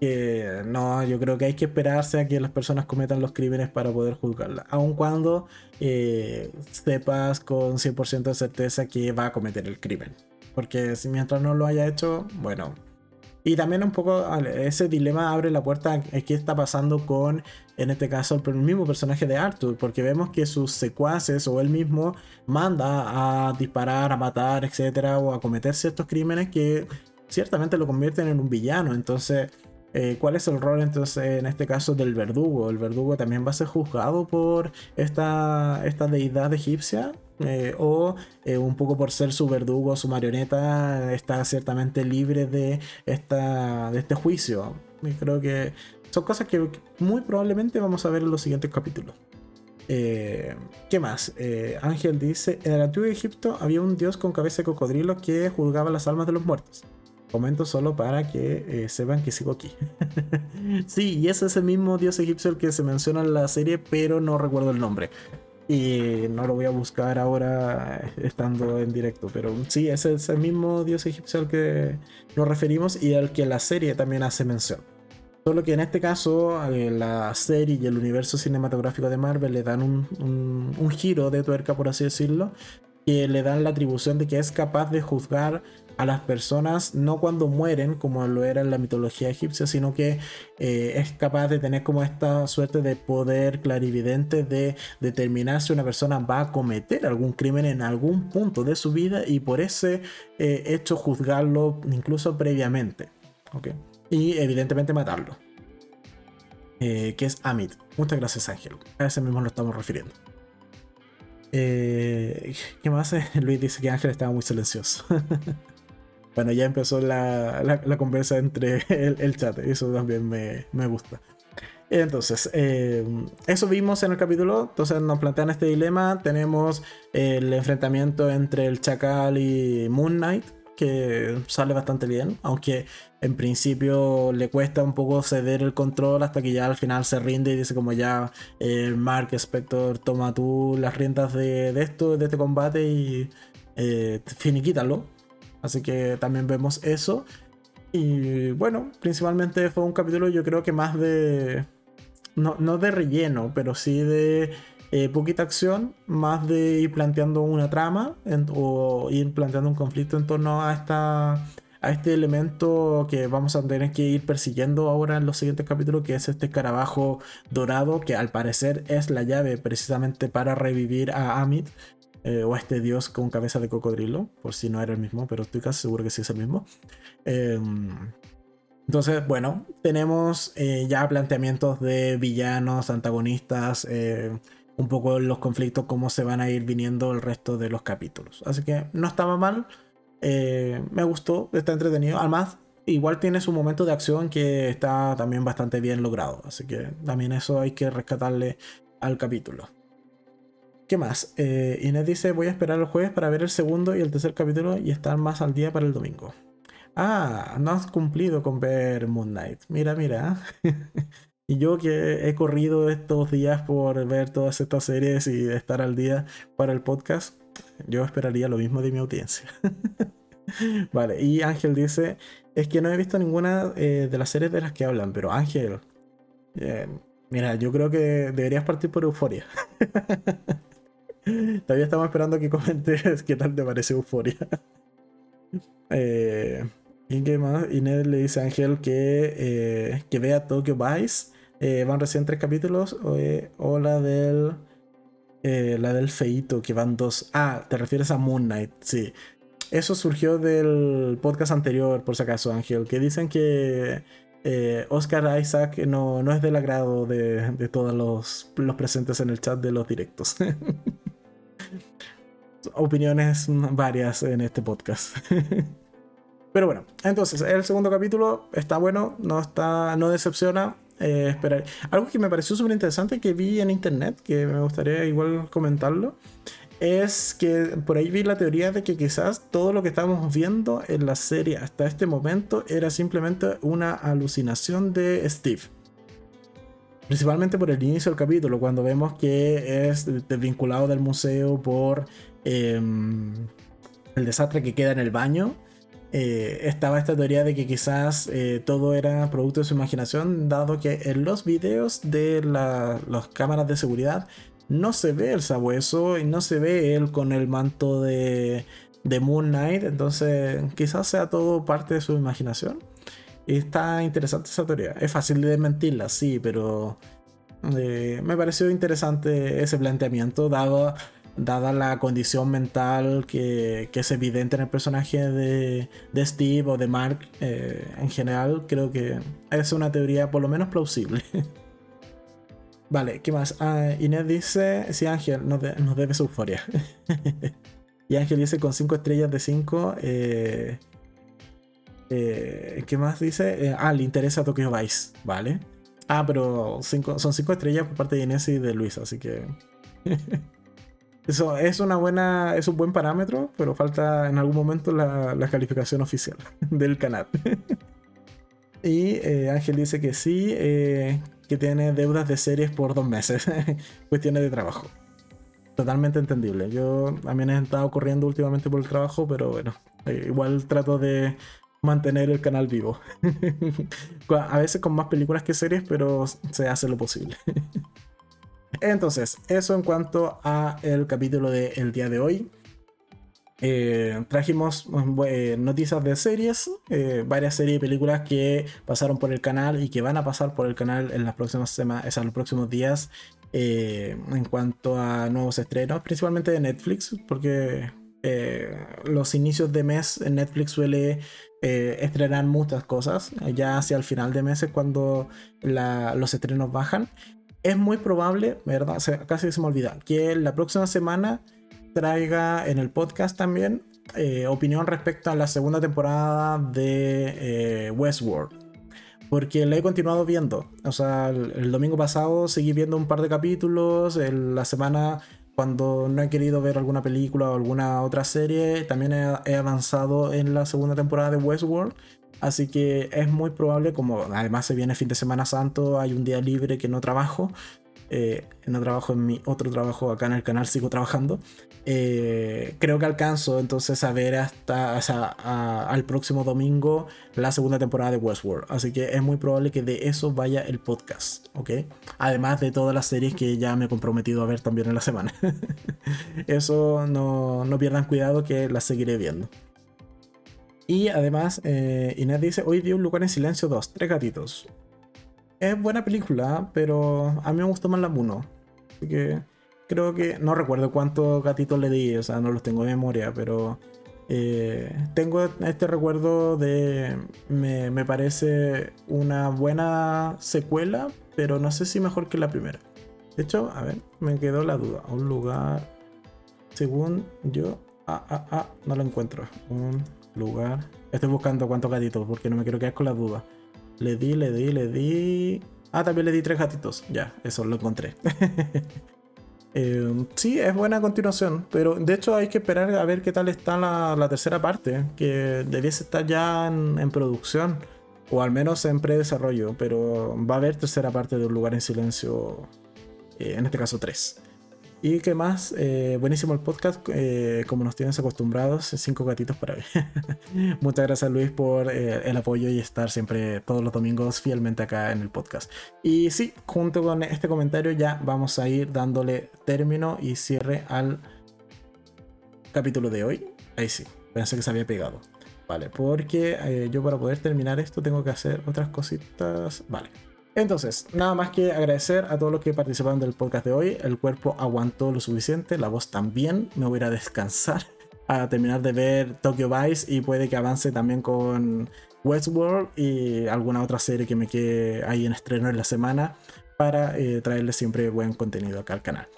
Que no, yo creo que hay que esperarse a que las personas cometan los crímenes para poder juzgarla, aun cuando eh, sepas con 100% de certeza que va a cometer el crimen. Porque si mientras no lo haya hecho, bueno. Y también un poco ese dilema abre la puerta a qué está pasando con, en este caso, el mismo personaje de Arthur, porque vemos que sus secuaces o él mismo manda a disparar, a matar, etcétera, o a cometer ciertos crímenes que ciertamente lo convierten en un villano. Entonces, eh, ¿Cuál es el rol entonces en este caso del verdugo? ¿El verdugo también va a ser juzgado por esta, esta deidad egipcia? Eh, o eh, un poco por ser su verdugo, su marioneta, está ciertamente libre de, esta, de este juicio. Creo que son cosas que muy probablemente vamos a ver en los siguientes capítulos. ¿Qué más? Ángel dice, en el antiguo Egipto había un dios con cabeza de cocodrilo que juzgaba las almas de los muertos. Comento solo para que eh, sepan que sigo aquí. [LAUGHS] sí, y ese es el mismo dios egipcio el que se menciona en la serie, pero no recuerdo el nombre. Y no lo voy a buscar ahora estando en directo, pero sí, es el mismo dios egipcio al que nos referimos y al que la serie también hace mención. Solo que en este caso, eh, la serie y el universo cinematográfico de Marvel le dan un, un, giro de tuerca, por así decirlo, que le dan la atribución de que es capaz de juzgar a las personas no cuando mueren, como lo era en la mitología egipcia, sino que eh, es capaz de tener como esta suerte de poder clarividente de determinar si una persona va a cometer algún crimen en algún punto de su vida y por ese eh, hecho juzgarlo incluso previamente. Y evidentemente matarlo. Eh, que es Amit. Muchas gracias Ángel. A ese mismo lo estamos refiriendo. ¿Qué más? [LAUGHS] Luis dice que Ángel estaba muy silencioso. [LAUGHS] bueno, ya empezó la, la, conversa entre [LAUGHS] el, el, chat, eso también me, me gusta. Entonces, eh, eso vimos en el capítulo. Entonces nos plantean este dilema. Tenemos el enfrentamiento entre el Chacal y Moon Knight, que sale bastante bien, aunque en principio le cuesta un poco ceder el control hasta que ya al final se rinde y dice como ya eh, Mark Spector toma tú las riendas de, de, esto, de este combate y eh, finiquítalo. Así que también vemos eso. Y bueno, principalmente fue un capítulo yo creo que más de... No, de relleno, pero sí de eh, poquita acción, más de ir planteando una trama o ir planteando un conflicto en torno a esta a este elemento que vamos a tener que ir persiguiendo ahora en los siguientes capítulos, que es este escarabajo dorado, que al parecer es la llave precisamente para revivir a Amit, eh, o a este dios con cabeza de cocodrilo, por si no era el mismo, pero estoy casi seguro que sí es el mismo. Em, entonces, bueno, tenemos eh, ya planteamientos de villanos, antagonistas, eh, un poco los conflictos, cómo se van a ir viniendo el resto de los capítulos. Así que no estaba mal, me gustó, está entretenido. Además, igual tiene su momento de acción que está también bastante bien logrado. Así que también eso hay que rescatarle al capítulo. ¿Qué más? Eh, Inés dice, voy a esperar el jueves para ver el segundo y el tercer capítulo y estar más al día para el domingo. Ah, no has cumplido con ver Moon Knight. Mira, mira. [LAUGHS] y yo que he corrido estos días por ver todas estas series y estar al día para el podcast, yo esperaría lo mismo de mi audiencia. [LAUGHS] vale, y Ángel dice, es que no he visto ninguna eh, de las series de las que hablan, pero Ángel, eh, mira, yo creo que deberías partir por Euforia. [LAUGHS] Todavía estamos esperando que comentes [LAUGHS] qué tal te parece Euforia. [LAUGHS] eh, ¿Y qué más? Inés le dice a Ángel que, eh, que vea Tokyo Vice. Eh, van recién tres capítulos. Eh, o, la del. la del feito, que van dos. Ah, te refieres a Moon Knight, sí. Eso surgió del podcast anterior, por si acaso, Ángel, que dicen que Oscar Isaac no, no, es del agrado de, de todos los, los presentes en el chat de los directos. [LAUGHS] opiniones varias en este podcast. [LAUGHS] Pero bueno, entonces el segundo capítulo está bueno, no está, no decepciona. Eh, Algo que me pareció súper interesante que vi en internet, que me gustaría igual comentarlo, es que por ahí vi la teoría de que quizás todo lo que estamos viendo en la serie hasta este momento era simplemente una alucinación de Steve. Principalmente por el inicio del capítulo, cuando vemos que es desvinculado del museo por em, el desastre que queda en el baño. Eh, estaba esta teoría de que quizás eh, todo era producto de su imaginación, dado que en los videos de las cámaras de seguridad no se ve el sabueso y no se ve él con el manto de, de Moon Knight. Entonces, quizás sea todo parte de su imaginación. Y está interesante esa teoría. Es fácil de desmentirla, sí, pero eh, me pareció interesante ese planteamiento, dado, dada la condición mental que, es evidente en el personaje de, Steve o de Mark eh, en general. Creo que es una teoría por lo menos plausible. [LAUGHS] vale, ¿qué más? Ah, Inés dice: Sí, Ángel, nos, debe su euforia. [LAUGHS] y Ángel dice: Con 5 estrellas de 5. Eh, ¿Qué más dice? Eh, ah, le interesa Tokyo Vice, ¿vale? Ah, pero son cinco estrellas por parte de Inés y de Luis, así que. [LAUGHS] Eso es una buena. es un buen parámetro, pero falta en algún momento la, calificación oficial [LAUGHS] del canal. [LAUGHS] y eh, Ángel dice que sí, que tiene deudas de series por dos meses. [LAUGHS] Cuestiones de trabajo. Totalmente entendible. Yo también he estado corriendo últimamente por el trabajo, pero bueno, igual trato de mantener el canal vivo. a veces con más películas que series, pero se hace lo posible. Entonces, eso en cuanto a el capítulo del día de hoy. eh, trajimos eh, noticias de series, eh, varias series y películas que pasaron por el canal y que van a pasar por el canal en las próximas semanas, los próximos días en cuanto a nuevos estrenos, principalmente de Netflix, porque los inicios de mes en Netflix suele estrenar muchas cosas, ya hacia el final de mes es cuando los estrenos bajan. Es muy probable, ¿verdad? casi se me olvida, que la próxima semana traiga en el podcast también eh, opinión respecto a la segunda temporada de eh, Westworld. Porque la he continuado viendo. O sea, el, domingo pasado seguí viendo un par de capítulos. la semana, cuando no he querido ver alguna película o alguna otra serie, también he, avanzado en la segunda temporada de Westworld. Así que es muy probable, como además se viene fin de Semana Santo, hay un día libre que no trabajo. Eh, no trabajo en mi otro trabajo acá en el canal, sigo trabajando. Eh, creo que alcanzo entonces a ver hasta al próximo domingo la segunda temporada de Westworld. Así que es muy probable que de eso vaya el podcast, ¿ok? Además de todas las series que ya me he comprometido a ver también en la semana. [LAUGHS] eso no, no, pierdan cuidado que las seguiré viendo. Y además, eh, Inés dice, hoy vi un lugar en silencio 2, tres gatitos. Es buena película, pero a mí me gustó más la 1. Así que creo que no recuerdo cuántos gatitos le di, o sea, no los tengo de memoria, pero eh, tengo este recuerdo de. Me, parece una buena secuela, pero no sé si mejor que la primera. De hecho, a ver, me quedó la duda. Un lugar. Según yo. Ah, ah, ah, no lo encuentro. Un lugar. Estoy buscando cuántos gatitos porque no me quiero quedar con la duda. Le di, le di, le di. Ah, también le di tres gatitos. Ya, eso lo encontré. [LAUGHS] Eh, sí, es buena continuación, pero de hecho hay que esperar a ver qué tal está la, tercera parte, que debiese estar ya en, producción, o al menos en predesarrollo, pero va a haber tercera parte de Un lugar en silencio, eh, en este caso 3. Y qué más, eh, buenísimo el podcast, eh, como nos tienes acostumbrados, cinco gatitos para ver. [LAUGHS] Muchas gracias Luis por eh, el apoyo y estar siempre todos los domingos fielmente acá en el podcast. Y sí, junto con este comentario ya vamos a ir dándole término y cierre al capítulo de hoy. Ahí sí, pensé que se había pegado. Vale, porque yo para poder terminar esto tengo que hacer otras cositas. Vale. Entonces, nada más que agradecer a todos los que participaron del podcast de hoy. El cuerpo aguantó lo suficiente, la voz también. Me voy a descansar [LAUGHS] a terminar de ver Tokyo Vice y puede que avance también con Westworld y alguna otra serie que me quede ahí en estreno en la semana para eh, traerles siempre buen contenido acá al canal.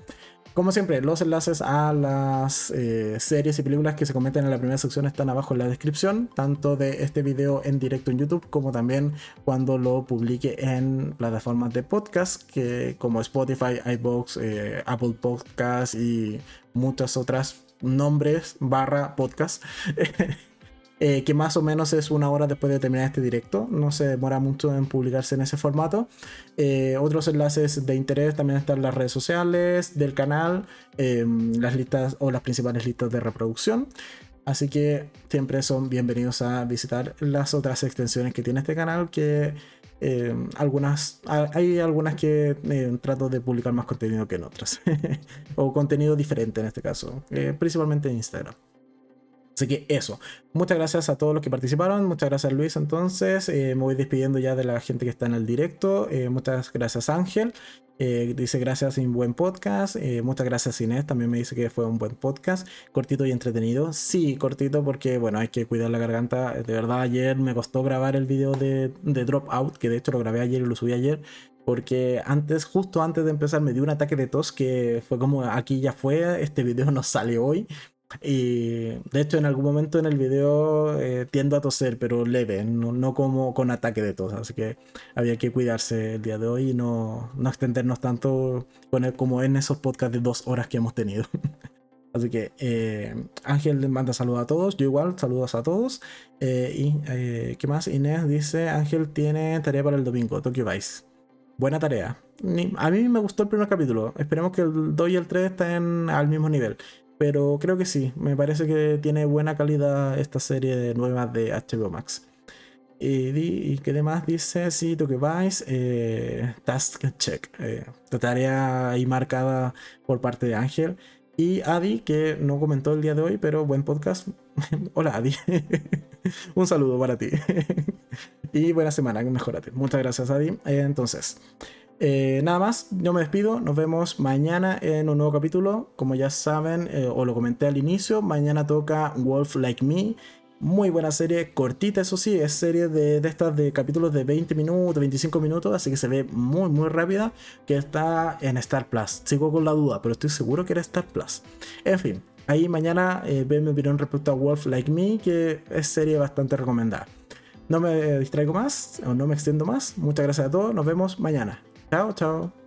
Como siempre, los enlaces a las eh, series y películas que se comentan en la primera sección están abajo en la descripción, tanto de este video en directo en YouTube como también cuando lo publique en plataformas de podcast que como Spotify, iBox, eh, Apple Podcasts y muchas otras nombres barra podcast. [LAUGHS] Eh, que más o menos es una hora después de terminar este directo. No se demora mucho en publicarse en ese formato. Eh, otros enlaces de interés también están las redes sociales del canal, em, las listas o las principales listas de reproducción. Así que siempre son bienvenidos a visitar las otras extensiones que tiene este canal, que em, algunas hay algunas que em, trato de publicar más contenido que en otras, [LAUGHS] o contenido diferente en este caso, eh, principalmente en Instagram. Así que eso. Muchas gracias a todos los que participaron. Muchas gracias Luis. Entonces, eh, me voy despidiendo ya de la gente que está en el directo. Eh, muchas gracias Ángel. Eh, dice gracias un buen podcast. muchas gracias Inés. También me dice que fue un buen podcast. Cortito y entretenido. Sí, cortito porque, bueno, hay que cuidar la garganta. De verdad, ayer me costó grabar el video de, Dropout, que de hecho lo grabé ayer y lo subí ayer porque antes, justo antes de empezar, me dio un ataque de tos que fue como aquí ya fue, este video no sale hoy, y de hecho, en algún momento en el video eh, tiendo a toser, pero leve, no, como con ataque de tos. Así que había que cuidarse el día de hoy y no, no extendernos tanto con como en esos podcasts de dos horas que hemos tenido. [LAUGHS] Así que eh, Ángel manda saludos a todos, yo igual, saludos a todos. Eh, y qué más, Inés dice, Ángel tiene tarea para el domingo, Tokyo Vice. Buena tarea. A mí me gustó el primer capítulo. Esperemos que el 2 y el 3 estén al mismo nivel. Pero creo que sí, me parece que tiene buena calidad esta serie de nuevas de HBO Max. Y, y que además dice, sí, tú que vais, eh, task check, eh, tarea ahí marcada por parte de Ángel. Y Adi, que no comentó el día de hoy, pero buen podcast. [LAUGHS] Hola Adi. [LAUGHS] Un saludo para ti. [LAUGHS] y buena semana, mejorate. Muchas gracias Adi. entonces, eh, nada más, yo me despido. Nos vemos mañana en un nuevo capítulo. Como ya saben, eh, o lo comenté al inicio, mañana toca Wolf Like Me. Muy buena serie, cortita, eso sí, es serie de, estas de capítulos de 20 minutos, 25 minutos, así que se ve muy, muy rápida. Que está en Star Plus. Sigo con la duda, pero estoy seguro que era Star Plus. En fin, ahí mañana eh, ven mi opinión respecto a Wolf Like Me, que es serie bastante recomendada. No me distraigo más, o no me extiendo más. Muchas gracias a todos, nos vemos mañana. Ciao, ciao.